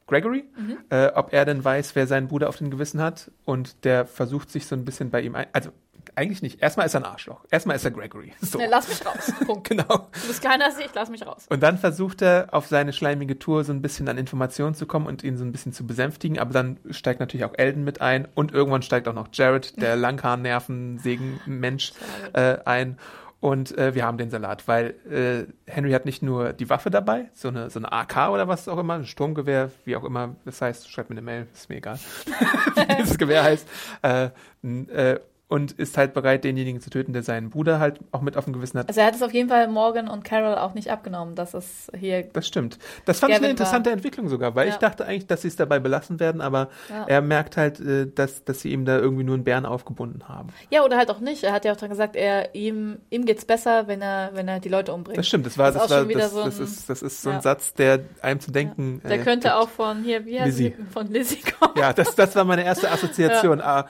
Gregory, Mhm. äh, ob er denn weiß, wer seinen Bruder auf dem Gewissen hat und der versucht sich so ein bisschen bei ihm ein, also eigentlich nicht. Erstmal ist er ein Arschloch. Erstmal ist er Gregory. So. Ne, lass mich raus. Punkt. Genau. Du bist kleiner als ich, lass mich raus. Und dann versucht er auf seine schleimige Tour so ein bisschen an Informationen zu kommen und ihn so ein bisschen zu besänftigen, aber dann steigt natürlich auch Elden mit ein und irgendwann steigt auch noch Jared, der Langhaar-Nerven-Sägen-Mensch, äh, ein. Und äh, wir haben den Salat, weil äh, Henry hat nicht nur die Waffe dabei, so eine, so eine AK oder was auch immer, ein Sturmgewehr, wie auch immer das heißt, schreibt mir eine Mail, ist mir egal, wie dieses Gewehr heißt. Äh, äh, und ist halt bereit, denjenigen zu töten, der seinen Bruder halt auch mit auf dem Gewissen hat. Also er hat es auf jeden Fall Morgan und Carol auch nicht abgenommen, dass es hier Das stimmt. Das fand ich eine interessante war- Entwicklung sogar, weil Ja. ich dachte eigentlich, dass sie es dabei belassen werden, aber Ja. er merkt halt, äh, dass, dass sie ihm da irgendwie nur einen Bären aufgebunden haben. Ja, oder halt auch nicht. Er hat ja auch dran gesagt, er, ihm, ihm geht's besser, wenn er, wenn er die Leute umbringt. Das stimmt, das war, Das das, war, das, so das, ein- ist, das ist so ja. ein Satz, der einem zu denken. Der äh, könnte auch von hier, wie heißt Lizzie. Von Lizzie kommen. Ja, das, das war meine erste Assoziation. Ah,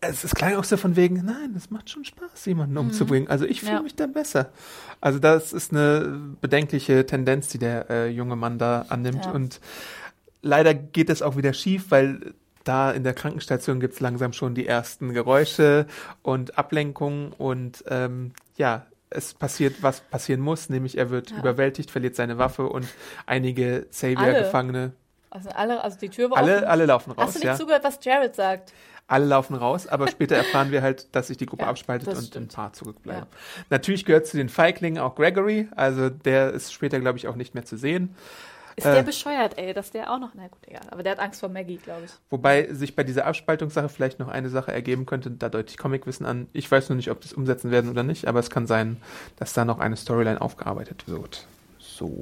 es, es klang auch so von wegen, nein, es macht schon Spaß, jemanden umzubringen. Also ich fühle Mhm. Ja. mich dann besser. Also das ist eine bedenkliche Tendenz, die der äh, junge Mann da annimmt. Ja. Und leider geht es auch wieder schief, weil da in der Krankenstation gibt's langsam schon die ersten Geräusche und Ablenkungen und ähm, ja, es passiert, was passieren muss, nämlich er wird Ja. überwältigt, verliert seine Waffe und einige. Savior-Gefangene, Also alle, also die Tür war alle, offen. alle laufen raus. Hast du nicht ja. zugehört, was Jared sagt? Alle laufen raus, aber später erfahren wir halt, dass sich die Gruppe Ja, abspaltet und stimmt. ein paar zurückbleiben. Natürlich gehört zu den Feiglingen auch Gregory, also der ist später, glaube ich, auch nicht mehr zu sehen. Ist Äh. der bescheuert, ey, dass der auch noch, na gut, egal. Aber der hat Angst vor Maggie, glaube ich. Wobei sich bei dieser Abspaltungssache vielleicht noch eine Sache ergeben könnte, da deutet ich Comicwissen an. Ich weiß nur nicht, ob das umsetzen werden oder nicht, aber es kann sein, dass da noch eine Storyline aufgearbeitet wird. So.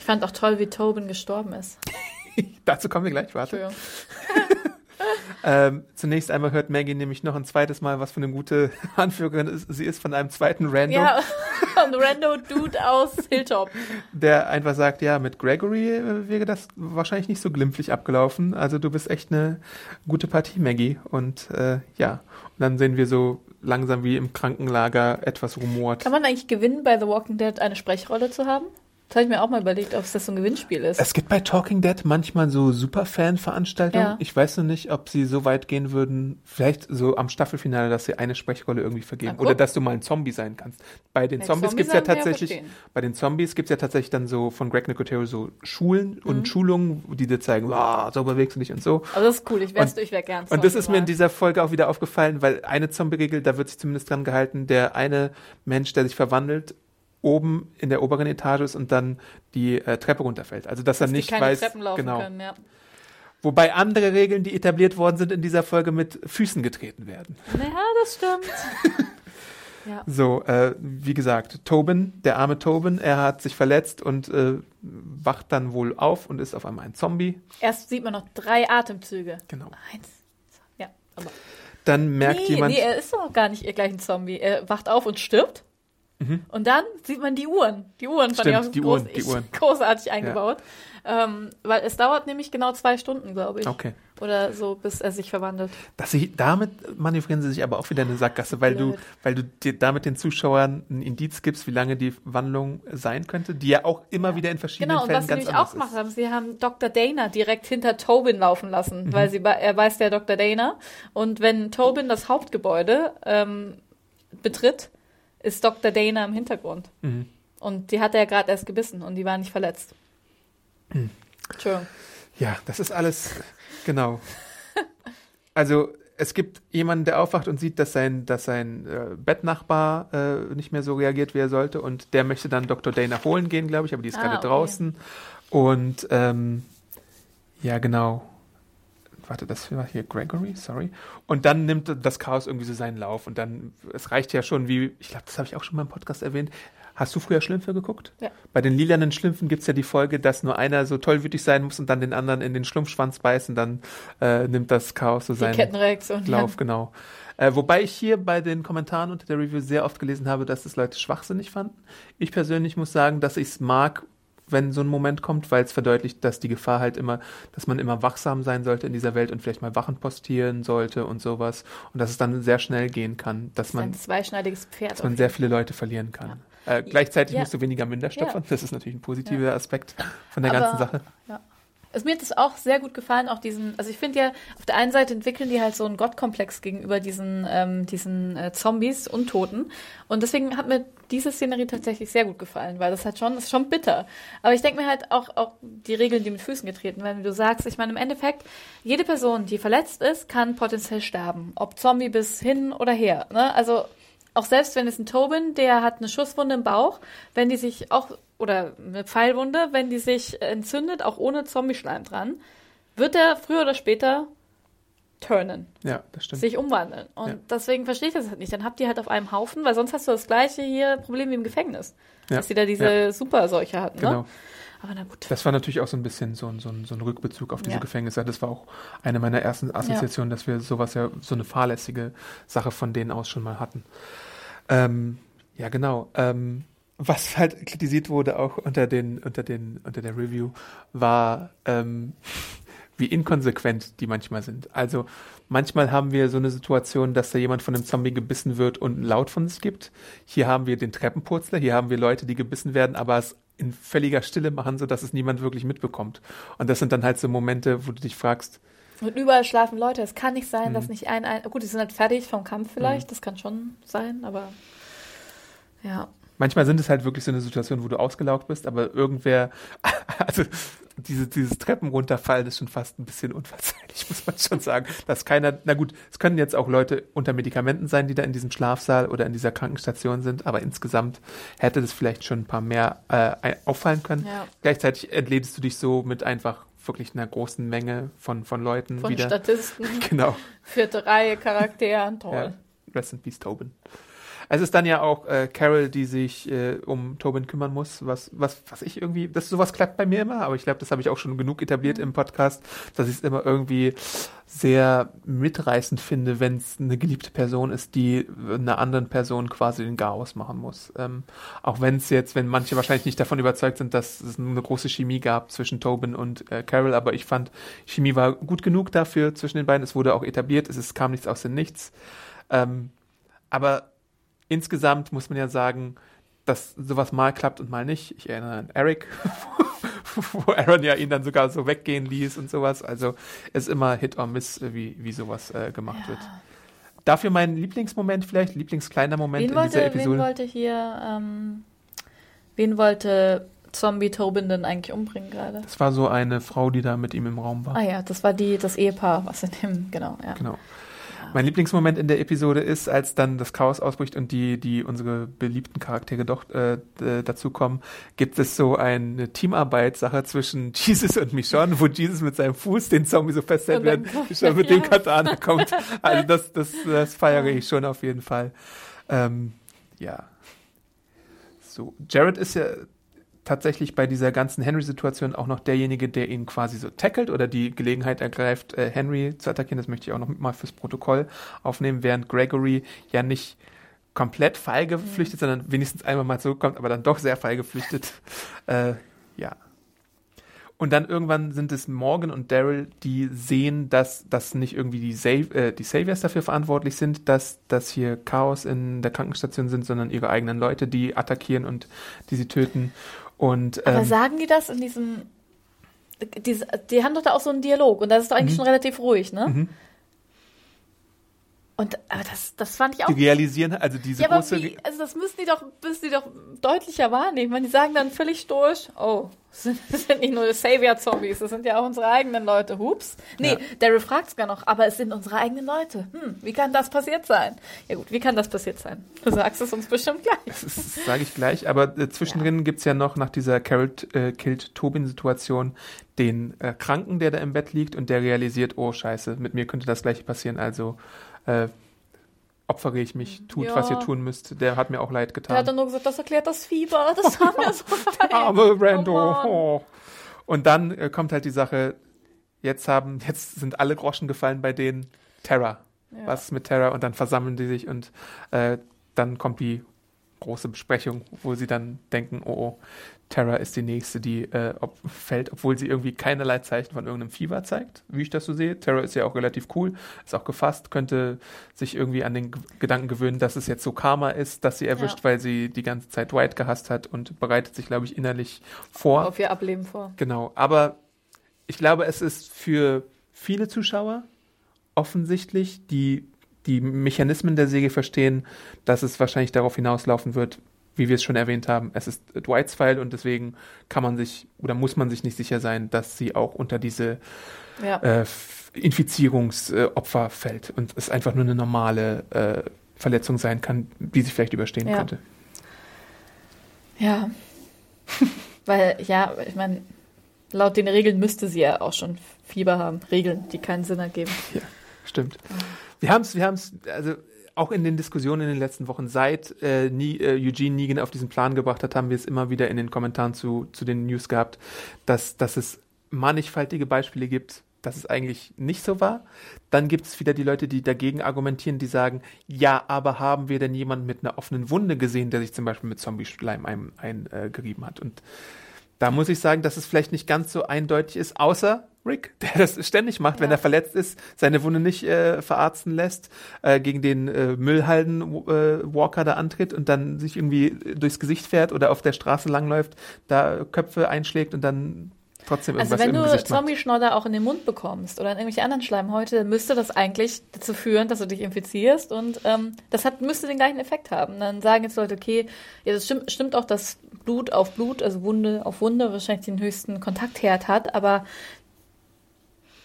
Ich fand auch toll, wie Tobin gestorben ist. Dazu kommen wir gleich, warte. Entschuldigung. Ähm, zunächst einmal hört Maggie nämlich noch ein zweites Mal, was für eine gute Anführerin ist. Sie ist von einem zweiten Random. Ja, ein Rando Dude aus Hilltop. der einfach sagt, ja, mit Gregory wäre das wahrscheinlich nicht so glimpflich abgelaufen. Also du bist echt eine gute Partie, Maggie. Und äh, ja, und dann sehen wir so langsam wie im Krankenlager etwas rumort. Kann man eigentlich gewinnen, bei The Walking Dead eine Sprechrolle zu haben? Das habe ich mir auch mal überlegt, ob es das so ein Gewinnspiel ist. Es gibt bei Talking Dead manchmal so Superfan-Veranstaltungen. Ja. Ich weiß noch nicht, ob sie so weit gehen würden, vielleicht so am Staffelfinale, dass sie eine Sprechrolle irgendwie vergeben. Oder dass du mal ein Zombie sein kannst. Bei den Ja, Zombies Zombies gibt's ja tatsächlich, bei den Zombies gibt's ja tatsächlich dann so von Greg Nicotero so Schulen Mhm. und Schulungen, die dir zeigen, wow, so bewegst du dich und so. Aber das ist cool, ich wär's, Und- ich wär gern Und das ist mir in mal. dieser Folge auch wieder aufgefallen, weil eine Zombie-Regel, da wird sich zumindest dran gehalten, der eine Mensch, der sich verwandelt, oben in der oberen Etage ist und dann die äh, Treppe runterfällt. Also dass, dass er nicht keine weiß, Treppen laufen genau. können, ja. Wobei andere Regeln, die etabliert worden sind in dieser Folge, mit Füßen getreten werden. Naja, das stimmt. ja. So, äh, wie gesagt, Tobin, der arme Tobin, er hat sich verletzt und äh, wacht dann wohl auf und ist auf einmal ein Zombie. Erst sieht man noch drei Atemzüge. Genau. Eins. Ja, aber. Dann merkt nee, jemand, nee, er ist doch gar nicht gleich ein Zombie. Er wacht auf und stirbt. Und dann sieht man die Uhren. Die Uhren fand ich Mhm. Stimmt, auch die groß, Uhren, die ich- Uhren. großartig eingebaut. Ähm, weil es dauert nämlich genau zwei Stunden, glaube ich. okay. Oder so, bis er sich verwandelt. Dass sie, damit manövrieren sie sich aber auch wieder in eine Sackgasse, weil du, weil du dir damit den Zuschauern ein Indiz gibst, wie lange die Wandlung sein könnte, die ja auch immer wieder in verschiedenen Genau, und Fällen was sie ganz nämlich auch anders gemacht haben, sie haben Dr. Dana direkt hinter Tobin laufen lassen, Mhm. weil sie, er weiß der Dr. Dana. Und wenn Tobin das Hauptgebäude ähm, betritt, ist Dr. Dana im Hintergrund. Mhm. Und die hat er gerade erst gebissen und die war nicht verletzt. Entschuldigung. Ja, das ist alles, genau. Also es gibt jemanden, der aufwacht und sieht, dass sein, dass sein äh, Bettnachbar äh, nicht mehr so reagiert, wie er sollte. Und der möchte dann Dr. Dana holen gehen, glaube ich, aber die ist Ah, gerade okay. draußen. Und ähm, ja, genau. Warte, das war hier Gregory, sorry. Und dann nimmt das Chaos irgendwie so seinen Lauf. Und dann, es reicht ja schon wie, ich glaube, das habe ich auch schon mal im Podcast erwähnt. Hast du früher Schlümpfe geguckt? Ja. Bei den lilanen Schlümpfen gibt's ja die Folge, dass nur einer so tollwütig sein muss und dann den anderen in den Schlumpfschwanz beißen, dann äh, nimmt das Chaos so seinen. Lauf, genau. Äh, wobei ich hier bei den Kommentaren unter der Review sehr oft gelesen habe, dass es Leute schwachsinnig fanden. Ich persönlich muss sagen, dass ich es mag, wenn so ein Moment kommt, weil es verdeutlicht, dass die Gefahr halt immer, dass man immer wachsam sein sollte in dieser Welt und vielleicht mal Wachen postieren sollte und sowas. Und dass es dann sehr schnell gehen kann, dass Das ist ein man, zweischneidiges Pferd. dass man sehr viele Leute verlieren kann. Äh, gleichzeitig Ja. musst du weniger Minder stopfen. Ja. Das ist natürlich ein positiver Aspekt von der Aber- ganzen Sache. Ja. Also mir hat das auch sehr gut gefallen, auch diesen, also ich finde ja, auf der einen Seite entwickeln die halt so einen Gottkomplex gegenüber diesen, ähm, diesen äh, Zombies, Untoten. Und deswegen hat mir diese Szenerie tatsächlich sehr gut gefallen, weil das halt schon, ist schon bitter. Aber ich denke mir halt auch, auch die Regeln, die mit Füßen getreten werden, wie du sagst, ich meine, im Endeffekt, jede Person, die verletzt ist, kann potenziell sterben. Ob Zombie bis hin oder her. Ne? Also auch selbst wenn es ein Tobin, der hat eine Schusswunde im Bauch, wenn die sich auch, oder eine Pfeilwunde, wenn die sich entzündet, auch ohne Zombie-Schleim dran, wird er früher oder später turnen, Ja, das stimmt. sich umwandeln. Und Ja. deswegen verstehe ich das halt nicht. Dann habt ihr halt auf einem Haufen, weil sonst hast du das gleiche hier Problem wie im Gefängnis. Ja. Dass die da diese Ja. Superseuche hatten, Genau. ne? Aber na gut. Das war natürlich auch so ein bisschen so ein, so so ein Rückbezug auf diese Ja. Gefängnisse. Das war auch eine meiner ersten Assoziationen, dass wir sowas ja, so eine fahrlässige Sache von denen aus schon mal hatten. Ähm, ja, genau. Ähm, was halt kritisiert wurde auch unter den, unter den, unter der Review, war, ähm, wie inkonsequent die manchmal sind. Also manchmal haben wir so eine Situation, dass da jemand von einem Zombie gebissen wird und laut von sich gibt. Hier haben wir den Treppenpurzler, hier haben wir Leute, die gebissen werden, aber es in völliger Stille machen, so dass es niemand wirklich mitbekommt. Und das sind dann halt so Momente, wo du dich fragst, Und überall schlafen Leute. Es kann nicht sein, Mhm. dass nicht ein, ein. Gut, die sind halt fertig vom Kampf vielleicht. Das kann schon sein, aber. Ja. manchmal sind es halt wirklich so eine Situation, wo du ausgelaugt bist, aber irgendwer, also diese, dieses Treppen runterfallen ist schon fast ein bisschen unverzeihlich, muss man schon sagen. Dass keiner, na gut, es können jetzt auch Leute unter Medikamenten sein, die da in diesem Schlafsaal oder in dieser Krankenstation sind, aber insgesamt hätte das vielleicht schon ein paar mehr äh, auffallen können. Ja. Gleichzeitig entlädst du dich so mit einfach wirklich einer großen Menge von, von Leuten Von wieder. Statisten, Genau. vierte Reihe Charakteren, toll. Ja. Rest in Peace, Tobin. Es ist dann ja auch äh, Carol, die sich äh, um Tobin kümmern muss, was, was, was ich irgendwie, das sowas klappt bei mir immer, aber ich glaube, das habe ich auch schon genug etabliert im Podcast, dass ich es immer irgendwie sehr mitreißend finde, wenn es eine geliebte Person ist, die einer anderen Person quasi den Chaos machen muss. Ähm, auch wenn es jetzt, wenn manche wahrscheinlich nicht davon überzeugt sind, dass es eine große Chemie gab zwischen Tobin und äh, Carol, aber ich fand, Chemie war gut genug dafür zwischen den beiden. Es wurde auch etabliert, es ist, kam nichts aus dem Nichts. Ähm, aber insgesamt muss man ja sagen, dass sowas mal klappt und mal nicht. Ich erinnere an Eric, wo Aaron ja ihn dann sogar so weggehen ließ und sowas. Also es ist immer Hit or Miss, wie, wie sowas äh, gemacht wird. Dafür mein Lieblingsmoment vielleicht, Lieblingskleiner Moment Wen in dieser wollte, wen Episode. wollte hier, ähm, wen wollte Zombie Tobin denn eigentlich umbringen gerade? das war so eine Frau, die da mit ihm im Raum war. Ah ja, das war die, das Ehepaar, was in dem, genau, ja. Genau. Mein Lieblingsmoment in der Episode ist, als dann das Chaos ausbricht und die, die unsere beliebten Charaktere doch äh, dazukommen, gibt es so eine Teamarbeitssache zwischen Jesus und Michonne, wo Jesus mit seinem Fuß den Zombie so festhält, während Michonne mit ja. dem Katana kommt. Also das, das, das feiere ich schon auf jeden Fall. Ähm, ja. So, Jared ist ja tatsächlich bei dieser ganzen Henry-Situation auch noch derjenige, der ihn quasi so tackelt oder die Gelegenheit ergreift, äh, Henry zu attackieren. Das möchte ich auch noch mal fürs Protokoll aufnehmen, während Gregory ja nicht komplett feige flüchtet, sondern wenigstens einmal mal zurückkommt, aber dann doch sehr feige flüchtet. äh, ja. Und dann irgendwann sind es Morgan und Daryl, die sehen, dass, dass nicht irgendwie die, Save, äh, die Saviors dafür verantwortlich sind, dass, dass hier Chaos in der Krankenstation sind, sondern ihre eigenen Leute, die attackieren und die sie töten. Und Aber ähm, sagen die das in diesem, diese, die haben doch da auch so einen Dialog und das ist doch eigentlich Mhm. schon relativ ruhig, ne? Und aber das, das fand ich auch. Die realisieren, also diese ja, große. wie, also das müssen die doch, müssen die doch deutlicher wahrnehmen. Wenn die sagen dann völlig stoisch, oh, das sind, das sind nicht nur Savior-Zombies, das sind ja auch unsere eigenen Leute. Hups. Nee, Ja. Daryl fragt sogar noch, aber es sind unsere eigenen Leute. Hm, wie kann das passiert sein? Ja gut, wie kann das passiert sein? Du sagst es uns bestimmt gleich. Das sage ich gleich, aber äh, zwischendrin gibt's ja noch nach dieser Carol äh, killt Tobin-Situation den äh, Kranken, der da im Bett liegt und der realisiert, oh scheiße, mit mir könnte das gleiche passieren, also äh, opfere ich mich, tut, Ja. was ihr tun müsst. Der hat mir auch leid Er hat getan. dann nur gesagt, das erklärt das Fieber. Das haben wir so leid. Arme Rando. Oh. Oh. Und dann äh, kommt halt die Sache, jetzt haben, jetzt sind alle Groschen gefallen bei denen. Terra. Ja. Was mit Terra? Und dann versammeln die sich und äh, dann kommt die große Besprechung, wo sie dann denken, oh, oh Terra ist die nächste, die äh, ob, fällt, obwohl sie irgendwie keinerlei Zeichen von irgendeinem Fieber zeigt, wie ich das so sehe. Terra ist ja auch relativ cool, ist auch gefasst, könnte sich irgendwie an den G Gedanken gewöhnen, dass es jetzt so Karma ist, dass sie erwischt, Ja. weil sie die ganze Zeit Dwight gehasst hat und bereitet sich, glaube ich, innerlich vor. Auf ihr Ableben vor. Genau, aber ich glaube, es ist für viele Zuschauer offensichtlich, die die Mechanismen der Säge verstehen, dass es wahrscheinlich darauf hinauslaufen wird, wie wir es schon erwähnt haben. Es ist Dwights Fall und deswegen kann man sich oder muss man sich nicht sicher sein, dass sie auch unter diese Ja. äh, Infizierungsopfer fällt und es einfach nur eine normale äh, Verletzung sein kann, die sie vielleicht überstehen Ja. könnte. Ja. Weil, ja, ich meine, laut den Regeln müsste sie ja auch schon Fieber haben. Regeln, die keinen Sinn ergeben. Stimmt. Wir haben es, wir haben es, also auch in den Diskussionen in den letzten Wochen, seit äh, nie, äh, Eugene Negan auf diesen Plan gebracht hat, haben wir es immer wieder in den Kommentaren zu, zu den News gehabt, dass, dass es mannigfaltige Beispiele gibt, dass es eigentlich nicht so war. Dann gibt es wieder die Leute, die dagegen argumentieren, die sagen, ja, aber haben wir denn jemanden mit einer offenen Wunde gesehen, der sich zum Beispiel mit Zombie-Schleim eingerieben ein, äh, hat? Und da muss ich sagen, dass es vielleicht nicht ganz so eindeutig ist, außer Rick, der das ständig macht, wenn Ja. er verletzt ist, seine Wunde nicht äh, verarzten lässt, äh, gegen den äh, Müllhalden-Walker da antritt und dann sich irgendwie durchs Gesicht fährt oder auf der Straße langläuft, da Köpfe einschlägt und dann trotzdem Also irgendwas wenn im du. Zombie-Schnodder auch in den Mund bekommst oder in irgendwelche anderen Schleimhäute, müsste das eigentlich dazu führen, dass du dich infizierst und ähm, das hat, müsste den gleichen Effekt haben. Dann sagen jetzt Leute, okay, ja, das stimmt, stimmt auch, dass Blut auf Blut, also Wunde auf Wunde wahrscheinlich den höchsten Kontaktherd hat, aber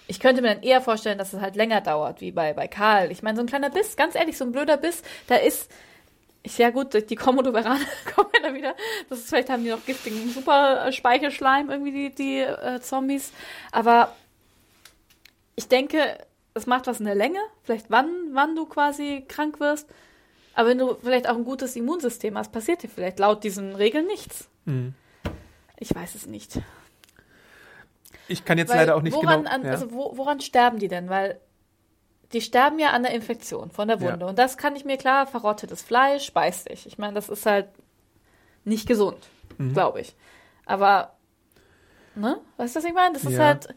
ich könnte mir dann eher vorstellen, dass es halt länger dauert, wie bei, bei Karl. Ich meine, so ein kleiner Biss, ganz ehrlich, so ein blöder Biss, da ist, ist ja gut, die Komodoverane kommen ja wieder. Das ist, vielleicht haben die noch giftigen super äh, irgendwie die, die äh, Zombies. Aber ich denke, es macht was in der Länge, vielleicht wann, wann du quasi krank wirst. Aber wenn du vielleicht auch ein gutes Immunsystem hast, passiert dir vielleicht laut diesen Regeln nichts. Mhm. Ich weiß es nicht. Ich kann jetzt Weil leider auch nicht woran, genau. An, ja. also wo, woran sterben die denn? Weil die sterben ja an der Infektion von der Wunde. Ja. Und das kann ich mir klar, verrottetes Fleisch beißt dich. Ich meine, das ist halt nicht gesund, Mhm. glaube ich. Aber, ne? Weißt du, was ich meine? Das ist Ja. halt,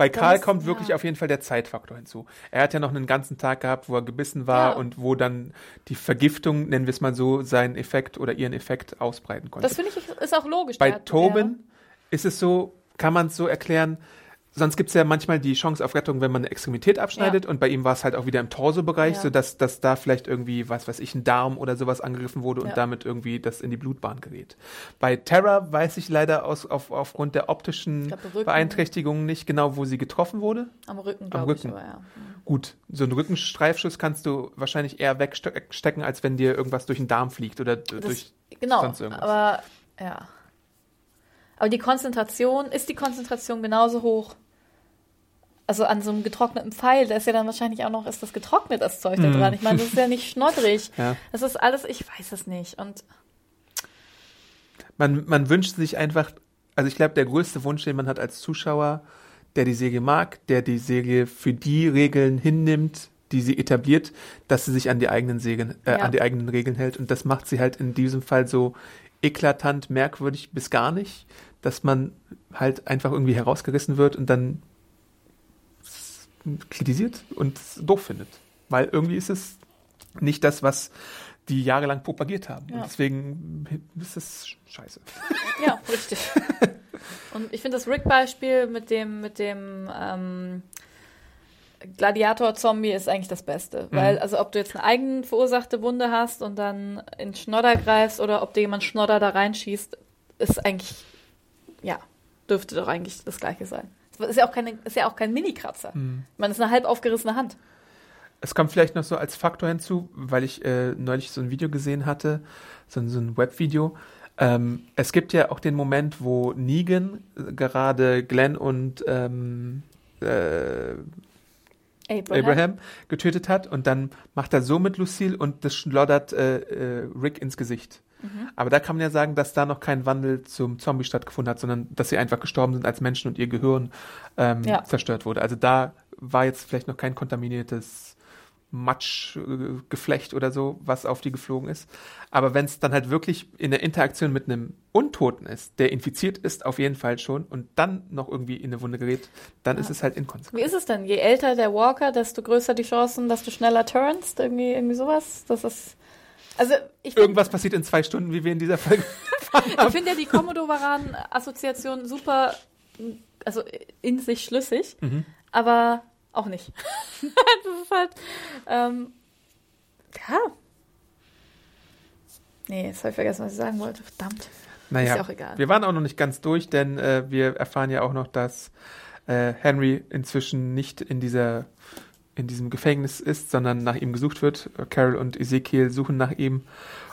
Bei Karl muss- kommt wirklich ja. auf jeden Fall der Zeitfaktor hinzu. Er hat ja noch einen ganzen Tag gehabt, wo er gebissen war Ja. und wo dann die Vergiftung, nennen wir es mal so, seinen Effekt oder ihren Effekt ausbreiten konnte. das finde ich ist auch logisch. Bei Tobin ist es so, kann man es so erklären, sonst gibt es ja manchmal die Chance auf Rettung, wenn man eine Extremität abschneidet und bei ihm war es halt auch wieder im Torso-Bereich, Ja. sodass dass da vielleicht irgendwie, was weiß ich, ein Darm oder sowas angegriffen wurde und Ja. damit irgendwie das in die Blutbahn gerät. Bei Terra weiß ich leider aus, auf, aufgrund der optischen glaub. Beeinträchtigungen nicht genau, wo sie getroffen wurde. Ja, am Rücken, Am glaube ich. Rücken. Aber ja. Gut, so einen Rückenstreifschuss kannst du wahrscheinlich eher wegstecken, als wenn dir irgendwas durch den Darm fliegt oder Das, durch. genau, sonst irgendwas. aber ja. Aber die Konzentration, ist die Konzentration genauso hoch? Also an so einem getrockneten Pfeil, da ist ja dann wahrscheinlich auch noch, ist das getrocknet, das Zeug da Mhm. dran. Ich meine, das ist ja nicht schnoddrig. Ja. Das ist alles, ich weiß es nicht. Und Man, man wünscht sich einfach, also ich glaube, der größte Wunsch, den man hat als Zuschauer, der die Serie mag, der die Serie für die Regeln hinnimmt, die sie etabliert, dass sie sich an die eigenen Segeln, äh, Ja. an die eigenen Regeln hält. Und das macht sie halt in diesem Fall so eklatant merkwürdig bis gar nicht, dass man halt einfach irgendwie herausgerissen wird und dann kritisiert und doof findet. Weil irgendwie ist es nicht das, was die jahrelang propagiert haben. Ja. Und deswegen ist es scheiße. ja, richtig. Und ich finde das Rick-Beispiel mit dem, mit dem, ähm, Gladiator-Zombie ist eigentlich das Beste. Weil, also ob du jetzt eine eigen verursachte Wunde hast und dann in Schnodder greifst oder ob dir jemand Schnodder da reinschießt, ist eigentlich, ja, dürfte doch eigentlich das gleiche sein. Es ist ja auch, keine, ist ja auch kein Mini-Kratzer. Mhm. Man ist eine halb aufgerissene Hand. Es kommt vielleicht noch so als Faktor hinzu, weil ich äh, neulich so ein Video gesehen hatte, so, ein- so ein Webvideo. Ähm, es gibt ja auch den Moment, wo Negan äh, gerade Glenn und ähm, äh, Abraham. Abraham getötet hat und dann macht er so mit Lucille und das schloddert äh, äh, Rick ins Gesicht. Mhm. Aber da kann man ja sagen, dass da noch kein Wandel zum Zombie stattgefunden hat, sondern dass sie einfach gestorben sind als Menschen und ihr Gehirn ähm, Ja. zerstört wurde. Also da war jetzt vielleicht noch kein kontaminiertes Matschgeflecht oder so, was auf die geflogen ist. Aber wenn es dann halt wirklich in der Interaktion mit einem Untoten ist, der infiziert ist, auf jeden Fall schon, und dann noch irgendwie in eine Wunde gerät, dann ist es halt Wie inkonsequent. ist es denn? Je älter der Walker, desto größer die Chancen, dass du schneller turnst? Irgendwie, irgendwie sowas? Das ist. Also, ich finde Irgendwas passiert in zwei Stunden, wie wir in dieser Folge. ich find ja die Commodore-Varan-Assoziation super, also in sich schlüssig, Mhm. aber auch nicht. das ist halt, ähm, ja. Nee, jetzt habe ich vergessen, was ich sagen wollte. Verdammt. Naja, Ist ja auch egal. wir waren auch noch nicht ganz durch, denn äh, wir erfahren ja auch noch, dass äh, Henry inzwischen nicht in dieser in diesem Gefängnis ist, sondern nach ihm gesucht wird. Carol und Ezekiel suchen nach ihm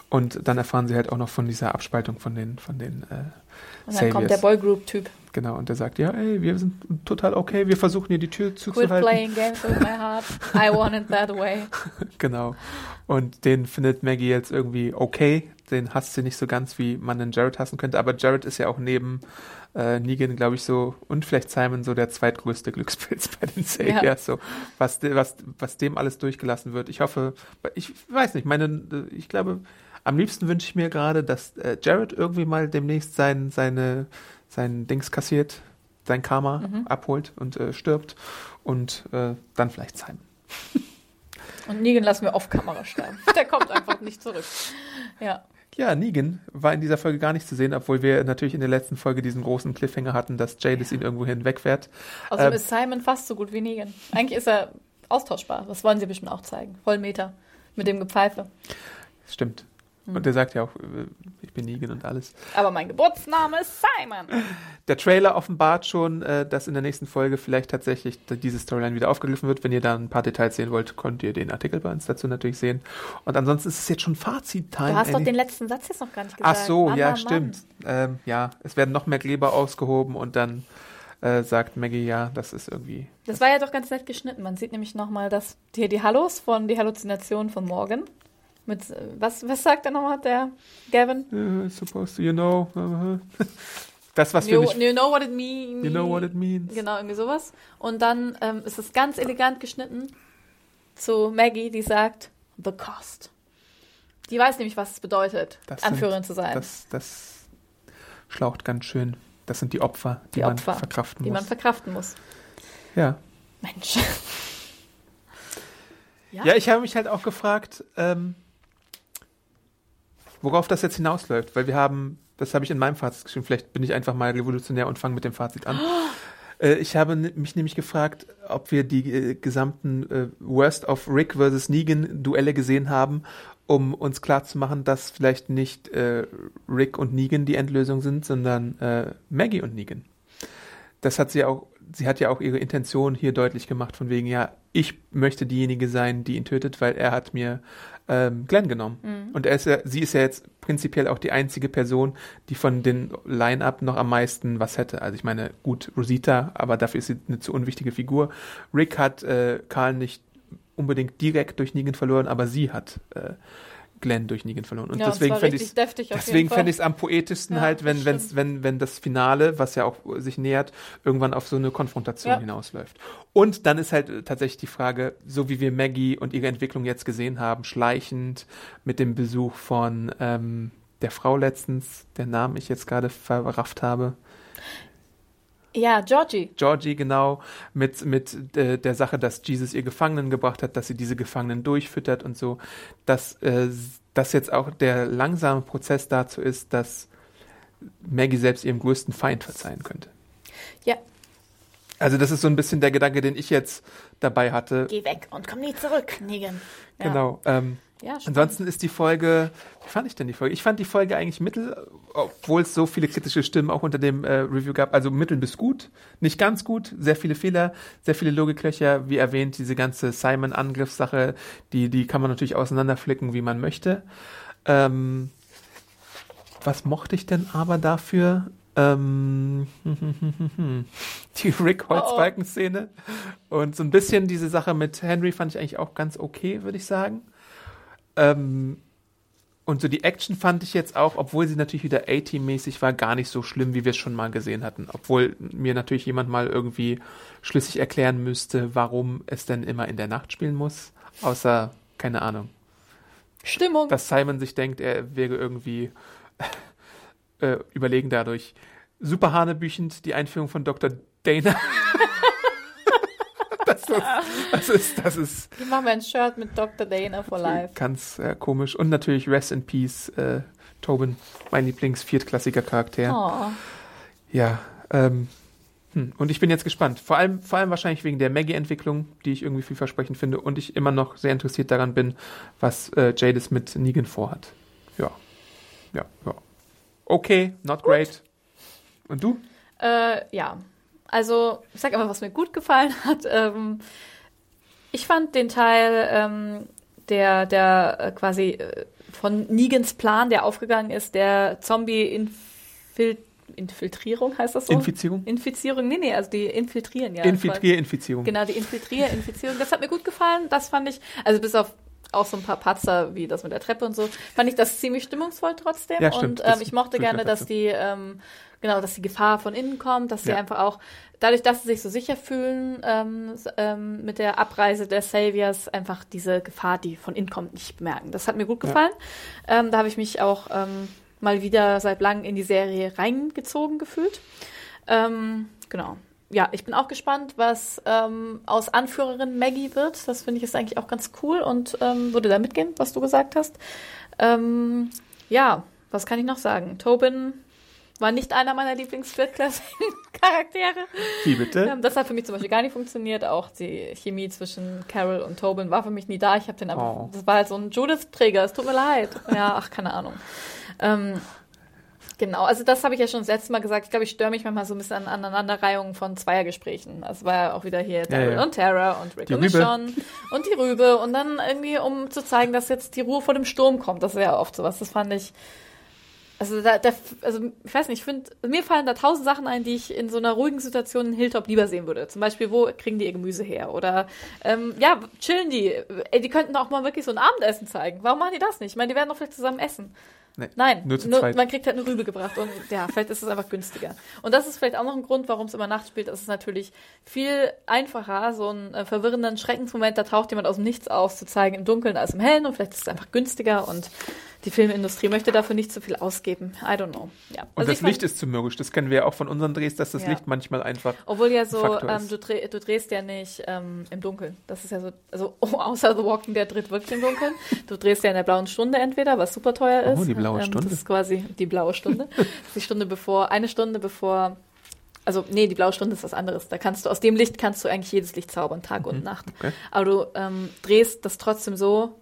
und dann erfahren sie halt auch noch von dieser Abspaltung von den von den äh, Und dann kommt der Saviors. Boygroup-Typ. Genau und der sagt ja, ey, wir sind total okay, wir versuchen hier die Tür Quit zuzuhalten. playing games with my heart. I want it that way. Genau. Und den findet Maggie jetzt irgendwie okay. Den hasst sie nicht so ganz, wie man den Jared hassen könnte. Aber Jared ist ja auch neben äh, Negan, glaube ich, so, und vielleicht Simon so der zweitgrößte Glückspilz bei den Saviors. Ja. So, was, was, was dem alles durchgelassen wird. Ich hoffe, ich weiß nicht, meine, ich glaube, am liebsten wünsche ich mir gerade, dass äh, Jared irgendwie mal demnächst sein, seine, sein Dings kassiert, sein Karma Mhm. abholt und äh, stirbt. Und äh, dann vielleicht Simon. Und Negan lassen wir auf Kamera sterben. Der kommt einfach nicht zurück. Ja. Ja, Negan war in dieser Folge gar nicht zu sehen, obwohl wir natürlich in der letzten Folge diesen großen Cliffhanger hatten, dass Jadis ihn irgendwo hinwegfährt. Außerdem Ähm, ist Simon fast so gut wie Negan. Eigentlich ist er austauschbar. Das wollen sie bestimmt auch zeigen. Vollmeter. Mit dem Gepfeife. Stimmt. Und der sagt ja auch, äh, ich bin Negan und alles. Aber mein Geburtsname ist Simon. Der Trailer offenbart schon, äh, dass in der nächsten Folge vielleicht tatsächlich diese Storyline wieder aufgegriffen wird. Wenn ihr da ein paar Details sehen wollt, könnt ihr den Artikel bei uns dazu natürlich sehen. Und ansonsten ist es jetzt schon Fazit-Time. Du hast doch den letzten Satz jetzt noch gar nicht gesagt. Ach so, Mann, ja, Mann, stimmt. Ähm, ja, es werden noch mehr Kleber ausgehoben und dann äh, sagt Maggie, ja, das ist irgendwie Das war ja doch ganz nett geschnitten. Man sieht nämlich nochmal, dass hier die Hallos von die Halluzination von Morgan. Mit, was, was sagt er nochmal, der Gavin? Uh, supposed to, you know. das, was You, nicht. you know what it means. You know what it means. Genau, irgendwie sowas. Und dann ähm, ist es ganz elegant geschnitten zu Maggie, die sagt, the cost. Die weiß nämlich, was es bedeutet, Das Anführerin sind- zu sein, Das, das schlaucht ganz schön. Das sind die Opfer, die, Die man Opfer, verkraften die man muss. verkraften muss. ja. Mensch. Ja. ja, ich habe mich halt auch gefragt, ähm, worauf das jetzt hinausläuft. Weil wir haben, das habe ich in meinem Fazit geschrieben, vielleicht bin ich einfach mal revolutionär und fange mit dem Fazit an. Äh, Ich habe mich nämlich gefragt, ob wir die äh, gesamten äh, Worst of Rick versus Negan Duelle gesehen haben, um uns klarzumachen, dass vielleicht nicht äh, Rick und Negan die Endlösung sind, sondern äh, Maggie und Negan. Das hat sie auch, sie hat ja auch ihre Intention hier deutlich gemacht, von wegen, ja, ich möchte diejenige sein, die ihn tötet, weil er hat mir ähm, Glenn genommen. Und er ist ja, sie ist ja jetzt prinzipiell auch die einzige Person, die von den Line-Up noch am meisten was hätte. Also ich meine, gut, Rosita, aber dafür ist sie eine zu unwichtige Figur. Rick hat äh, Karl nicht unbedingt direkt durch Negan verloren, aber sie hat äh, Glenn durch Negan verloren. Und ja, deswegen fände ich Deswegen fände ich es am poetischsten Ja, halt, wenn, das wenn's, wenn, wenn das Finale, was ja auch sich nähert, irgendwann auf so eine Konfrontation Ja. hinausläuft. Und dann ist halt äh, tatsächlich die Frage, so wie wir Maggie und ihre Entwicklung jetzt gesehen haben, schleichend mit dem Besuch von ähm, der Frau letztens, der Namen ich jetzt gerade verrafft habe, Ja, Georgie. Georgie genau, mit, mit äh, der Sache, dass Jesus ihr Gefangenen gebracht hat, dass sie diese Gefangenen durchfüttert und so, dass äh, das jetzt auch der langsame Prozess dazu ist, dass Maggie selbst ihrem größten Feind verzeihen könnte. Ja. Also das ist so ein bisschen der Gedanke, den ich jetzt dabei hatte. Geh weg und komm nie zurück, Negan. Ja. Genau. Ähm, Ja, ansonsten ist die Folge, wie fand ich denn die Folge? Ich fand die Folge eigentlich mittel, obwohl es so viele kritische Stimmen auch unter dem äh, Review gab. Also mittel bis gut, nicht ganz gut, sehr viele Fehler, sehr viele Logiklöcher. Wie erwähnt, diese ganze Simon-Angriffssache, die, die kann man natürlich auseinanderflicken, wie man möchte. Ähm, was mochte ich denn aber dafür? Ähm, die Rick Holzbalken-Szene. Und so ein bisschen diese Sache mit Henry fand ich eigentlich auch ganz okay, würde ich sagen. Ähm, und so die Action fand ich jetzt auch, obwohl sie natürlich wieder A-Team-mäßig war, gar nicht so schlimm, wie wir es schon mal gesehen hatten. Obwohl mir natürlich jemand mal irgendwie schlüssig erklären müsste, warum es denn immer in der Nacht spielen muss. Außer, keine Ahnung, Stimmung. dass Simon sich denkt, er wäre irgendwie äh, überlegen dadurch. Super hanebüchend, die Einführung von Dr. Dana. das, ist, das ist, das ist Ich mache mir ein Shirt mit Dr. Dana for Life. ganz äh, komisch. Und natürlich Rest in Peace, äh, Tobin, mein Lieblings-viertklassiger Charakter. Oh. Ja, ähm, hm. und ich bin jetzt gespannt. Vor allem, vor allem wahrscheinlich wegen der Maggie-Entwicklung, die ich irgendwie vielversprechend finde und ich immer noch sehr interessiert daran bin, was äh, Jadis mit Negan vorhat. Ja, ja, ja. Okay, not great. Und du? Äh, ja, also ich sag einfach, was mir gut gefallen hat. Ähm, ich fand den Teil, ähm, der, der äh, quasi äh, von Negans Plan, der aufgegangen ist, der Zombie-Infiltrierung heißt das so? Infizierung? Infizierung, nee, nee, also die infiltrieren ja. Infiltrier-Infizierung. Genau, die Infiltrier, Infizierung, das hat mir gut gefallen. Das fand ich, also bis auf auch so ein paar Patzer, wie das mit der Treppe und so, fand ich das ziemlich stimmungsvoll trotzdem. Ja, stimmt. und ähm, ich mochte gerne, dass die, ähm, genau, dass die Gefahr von innen kommt, dass sie Ja. einfach auch, dadurch, dass sie sich so sicher fühlen ähm, ähm, mit der Abreise der Saviors, einfach diese Gefahr, die von innen kommt, nicht bemerken. Das hat mir gut Ja. gefallen. Ähm, da habe ich mich auch ähm, mal wieder seit langem in die Serie reingezogen gefühlt. Ähm, genau. Ja, ich bin auch gespannt, was ähm, aus Anführerin Maggie wird. Das finde ich ist eigentlich auch ganz cool und würde da mitgehen, was du gesagt hast. Ja, was kann ich noch sagen? Tobin war nicht einer meiner lieblingsviertklassigen Charaktere. Wie bitte? Ähm, das hat für mich zum Beispiel gar nicht funktioniert. Auch die Chemie zwischen Carol und Tobin war für mich nie da. Ich habe den einfach, Oh. das war halt so ein Judith-Träger. Es tut mir leid. Ja, ach, keine Ahnung. Ähm, genau, also das habe ich ja schon das letzte Mal gesagt. Ich glaube, ich störe mich manchmal so ein bisschen an Aneinanderreihungen von Zweiergesprächen. Also war ja auch wieder hier Daryl ja. und Tara und Rick Die und. Michonne und die Rübe. Und dann irgendwie, um zu zeigen, dass jetzt die Ruhe vor dem Sturm kommt. Das ist ja oft sowas. Das fand ich also, da, da, also ich weiß nicht, ich finde, mir fallen da tausend Sachen ein, die ich in so einer ruhigen Situation in Hilltop lieber sehen würde. Zum Beispiel, wo kriegen die ihr Gemüse her? Oder ähm, ja, chillen die? Ey, die könnten auch mal wirklich so ein Abendessen zeigen. Warum machen die das nicht? Ich meine, die werden doch vielleicht zusammen essen. Nee, Nein, nur zu zweit. man kriegt halt eine Rübe gebracht und ja, vielleicht ist es einfach günstiger. Und das ist vielleicht auch noch ein Grund, warum es immer Nacht spielt. Es ist natürlich viel einfacher, so einen äh, verwirrenden Schreckensmoment, da taucht jemand aus dem Nichts auf, zu zeigen im Dunkeln als im Hellen und vielleicht ist es einfach günstiger und die Filmindustrie möchte dafür nicht so viel ausgeben. I don't know. Ja. Und Also das Licht ist zu mürrisch. Das kennen wir ja auch von unseren Drehs, dass das Ja. Licht manchmal einfach. Obwohl ja so, ähm, du, dreh, du drehst ja nicht ähm, im Dunkeln. Das ist ja so, also oh, außer The Walking Dead dreht wirklich im Dunkeln. Du drehst ja in der blauen Stunde entweder, was super teuer ist. Oh, die blaue ähm, Stunde. Das ist quasi die blaue Stunde. Die Stunde bevor, eine Stunde bevor, also nee, die blaue Stunde ist was anderes. Da kannst du, aus dem Licht kannst du eigentlich jedes Licht zaubern, Tag und Nacht. Mhm. okay. Aber du ähm, drehst das trotzdem so,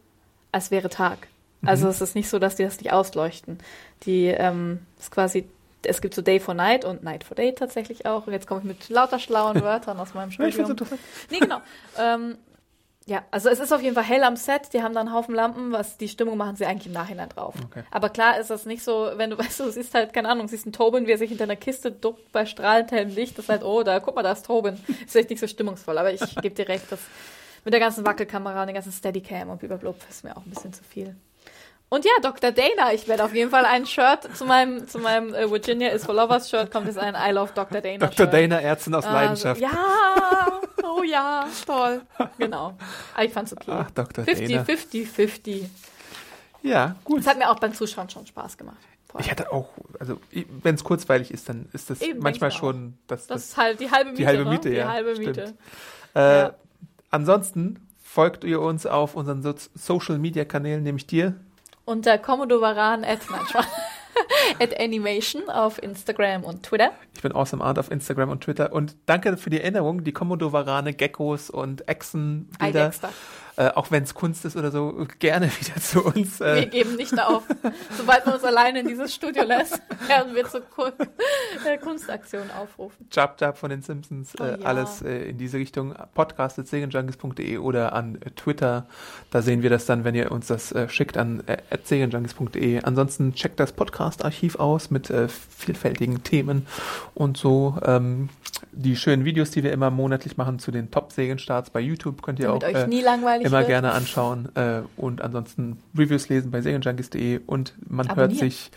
als wäre Tag. Mhm. Also es ist nicht so, dass die das nicht ausleuchten. Die ähm, ist quasi, es gibt so Day for Night und Night for Day tatsächlich auch. Und jetzt komme ich mit lauter schlauen Wörtern aus meinem Studium. Nee, genau. ähm, ja, also es ist auf jeden Fall hell am Set. Die haben da einen Haufen Lampen, was die Stimmung machen sie eigentlich im Nachhinein drauf. Okay. Aber klar ist das nicht so, wenn du weißt, du siehst halt, keine Ahnung, siehst einen Tobin, wie er sich hinter einer Kiste duckt bei strahlend hellem Licht. Das ist halt, oh, da, guck mal, da ist Tobin. Ist vielleicht nicht so stimmungsvoll, aber ich gebe dir recht, dass mit der ganzen Wackelkamera und der ganzen Steadicam und blablabla ist mir auch ein bisschen zu viel. Und ja, Dr. Dana, ich werde auf jeden Fall ein Shirt zu meinem, zu meinem äh, Virginia is for Lovers Shirt kommt jetzt ein I love Dr. Dana Dr. Shirt. Dana, Ärztin aus Also, Leidenschaft. ja, oh ja, toll. Genau. Aber ich fand's okay. Ach, Dr. 50, Dana. 50, 50. Ja, gut. Es hat mir auch beim Zuschauen schon Spaß gemacht. Ich hatte auch, also wenn es kurzweilig ist, dann ist das Eben, manchmal schon das, das das, ist halt die halbe Miete. die halbe ne? Miete, Die ja, halbe stimmt. Miete. Äh, Ja. Ansonsten folgt ihr uns auf unseren so Social Media Kanälen, nämlich dir. Und der Commodore Varan at. At Animation auf Instagram und Twitter. Ich bin Awesome Art auf Instagram und Twitter. Und danke für die Erinnerung, die Komodo-Varane, Geckos und Echsenbilder. Eidechster. Äh, auch wenn es Kunst ist oder so, gerne wieder zu uns. Wir Äh, geben nicht auf. Sobald man uns alleine in dieses Studio lässt, werden wir zur Ku äh, Kunstaktion aufrufen. Jab Jab von den Simpsons, Oh äh, ja. alles in diese Richtung. Podcast.segenjunkies.de oder an Twitter. Da sehen wir das dann, wenn ihr uns das schickt an äh. Ansonsten checkt das Podcast-Archiv aus mit vielfältigen Themen und so. Ähm, die schönen Videos, die wir immer monatlich machen zu den Top-Segenstarts bei YouTube, könnt ihr Damit auch euch nie langweilig immer wird. gerne anschauen. Äh, und ansonsten Reviews lesen bei segenjunkies.de und man hört Abonnieren. sich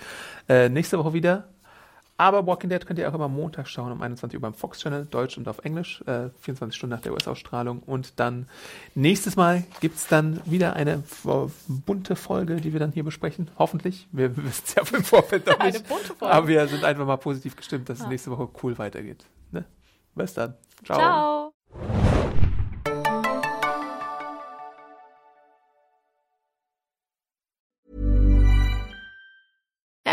äh, nächste Woche wieder. Aber Walking Dead könnt ihr auch immer Montag schauen um 21 Uhr beim Fox Channel, Deutsch und auf Englisch, äh, 24 Stunden nach der US-Ausstrahlung. Und dann nächstes Mal gibt's dann wieder eine bunte Folge, die wir dann hier besprechen. Hoffentlich. Wir wissen es ja im Vorfeld noch Eine nicht. bunte Folge. Aber wir sind einfach mal positiv gestimmt, dass es nächste Woche cool weitergeht. Ne? Bis dann. Ciao.